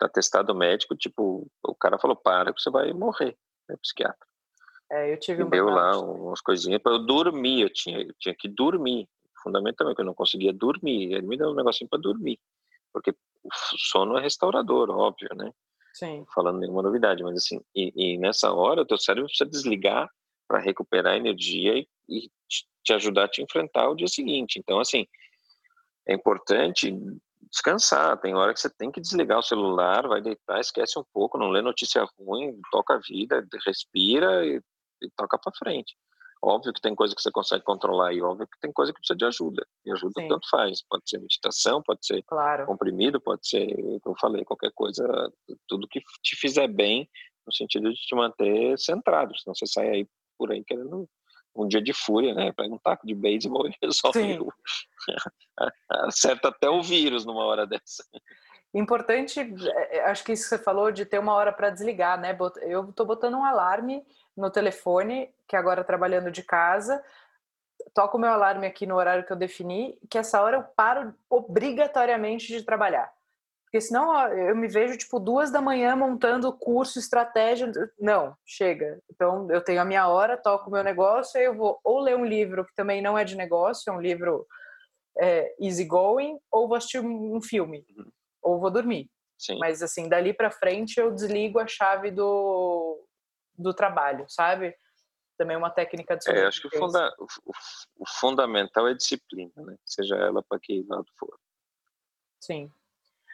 atestado médico, tipo, o cara falou, para que você vai morrer, né, psiquiatra. É, eu tive e um deu lá umas coisinhas para eu dormir, eu tinha, eu tinha que dormir, fundamentalmente, eu não conseguia dormir, ele me deu um negocinho para dormir, porque o sono é restaurador, óbvio, né? Sim. Falando nenhuma novidade, mas assim, e, e nessa hora o teu cérebro precisa desligar para recuperar energia e, e te ajudar a te enfrentar o dia seguinte. Então, assim, é importante descansar. Tem hora que você tem que desligar o celular, vai deitar, esquece um pouco, não lê notícia ruim, toca a vida, respira e, e toca para frente. Óbvio que tem coisa que você consegue controlar e óbvio que tem coisa que precisa de ajuda. E ajuda Sim. tanto faz. Pode ser meditação, pode ser claro. comprimido, pode ser, como eu falei, qualquer coisa, tudo que te fizer bem, no sentido de te manter centrado. Senão você sai aí por aí querendo um dia de fúria, né? Pega um taco de beisebol e resolve. O... Acerta até o vírus numa hora dessa. Importante, é, é, acho que isso que você falou de ter uma hora para desligar, né? Eu estou botando um alarme no telefone, que agora trabalhando de casa, toco o meu alarme aqui no horário que eu defini, que essa hora eu paro obrigatoriamente de trabalhar. Porque senão eu me vejo, tipo, duas da manhã montando curso, estratégia. Não, chega. Então eu tenho a minha hora, toco o meu negócio, aí eu vou ou ler um livro que também não é de negócio, é um livro é, easy going, ou vou assistir um filme, uhum. ou vou dormir. Sim. Mas assim, dali para frente eu desligo a chave do, do trabalho, sabe? também uma técnica de. É, acho que o, funda o, o fundamental é disciplina, né? Seja ela para que lado for. Sim.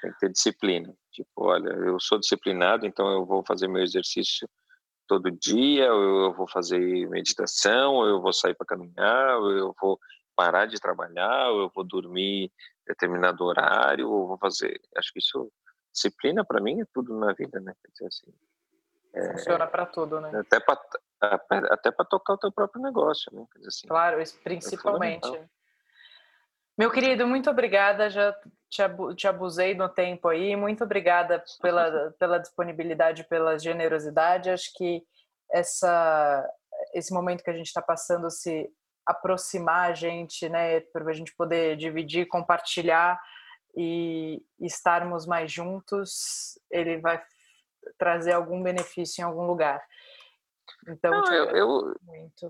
Tem que ter disciplina. Tipo, olha, eu sou disciplinado, então eu vou fazer meu exercício todo dia, ou eu vou fazer meditação, ou eu vou sair para caminhar, ou eu vou parar de trabalhar, ou eu vou dormir determinado horário, ou vou fazer. Acho que isso, disciplina para mim é tudo na vida, né? Quer dizer assim. É, Funciona para tudo, né? Até para até para tocar o teu próprio negócio, né? Dizer assim, claro, principalmente. É Meu querido, muito obrigada. Já te abusei no tempo aí. Muito obrigada pela, pela disponibilidade, pela generosidade. Acho que essa, esse momento que a gente está passando se aproximar a gente, né, para a gente poder dividir, compartilhar e estarmos mais juntos, ele vai trazer algum benefício em algum lugar. Então, Não, eu, eu,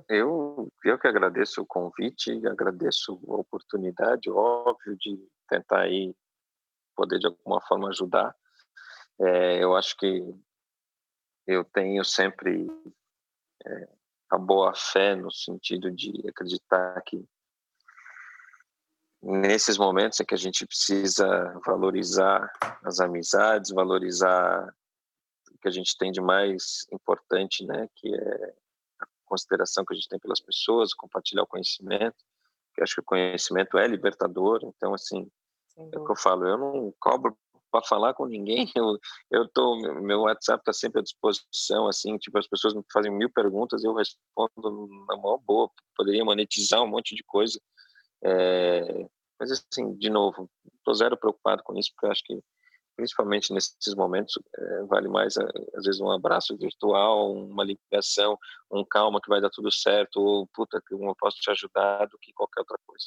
eu, eu que agradeço o convite, agradeço a oportunidade, óbvio, de tentar aí poder de alguma forma ajudar. É, eu acho que eu tenho sempre é, a boa fé no sentido de acreditar que nesses momentos é que a gente precisa valorizar as amizades, valorizar que a gente tem de mais importante, né, que é a consideração que a gente tem pelas pessoas, compartilhar o conhecimento, que acho que o conhecimento é libertador, então assim, é o que eu falo, eu não cobro para falar com ninguém, eu, eu tô, meu WhatsApp está sempre à disposição, assim, tipo, as pessoas me fazem mil perguntas, eu respondo na maior boa, poderia monetizar um monte de coisa, é, mas assim, de novo, estou zero preocupado com isso, porque eu acho que principalmente nesses momentos, é, vale mais às vezes um abraço virtual, uma ligação, um calma que vai dar tudo certo, ou puta, que eu posso te ajudar do que qualquer outra coisa.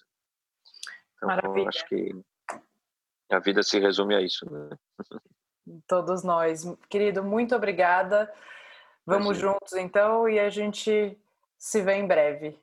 Então, Maravilha. acho que a vida se resume a isso. Né? Todos nós. Querido, muito obrigada. Vamos Imagina. juntos então e a gente se vê em breve.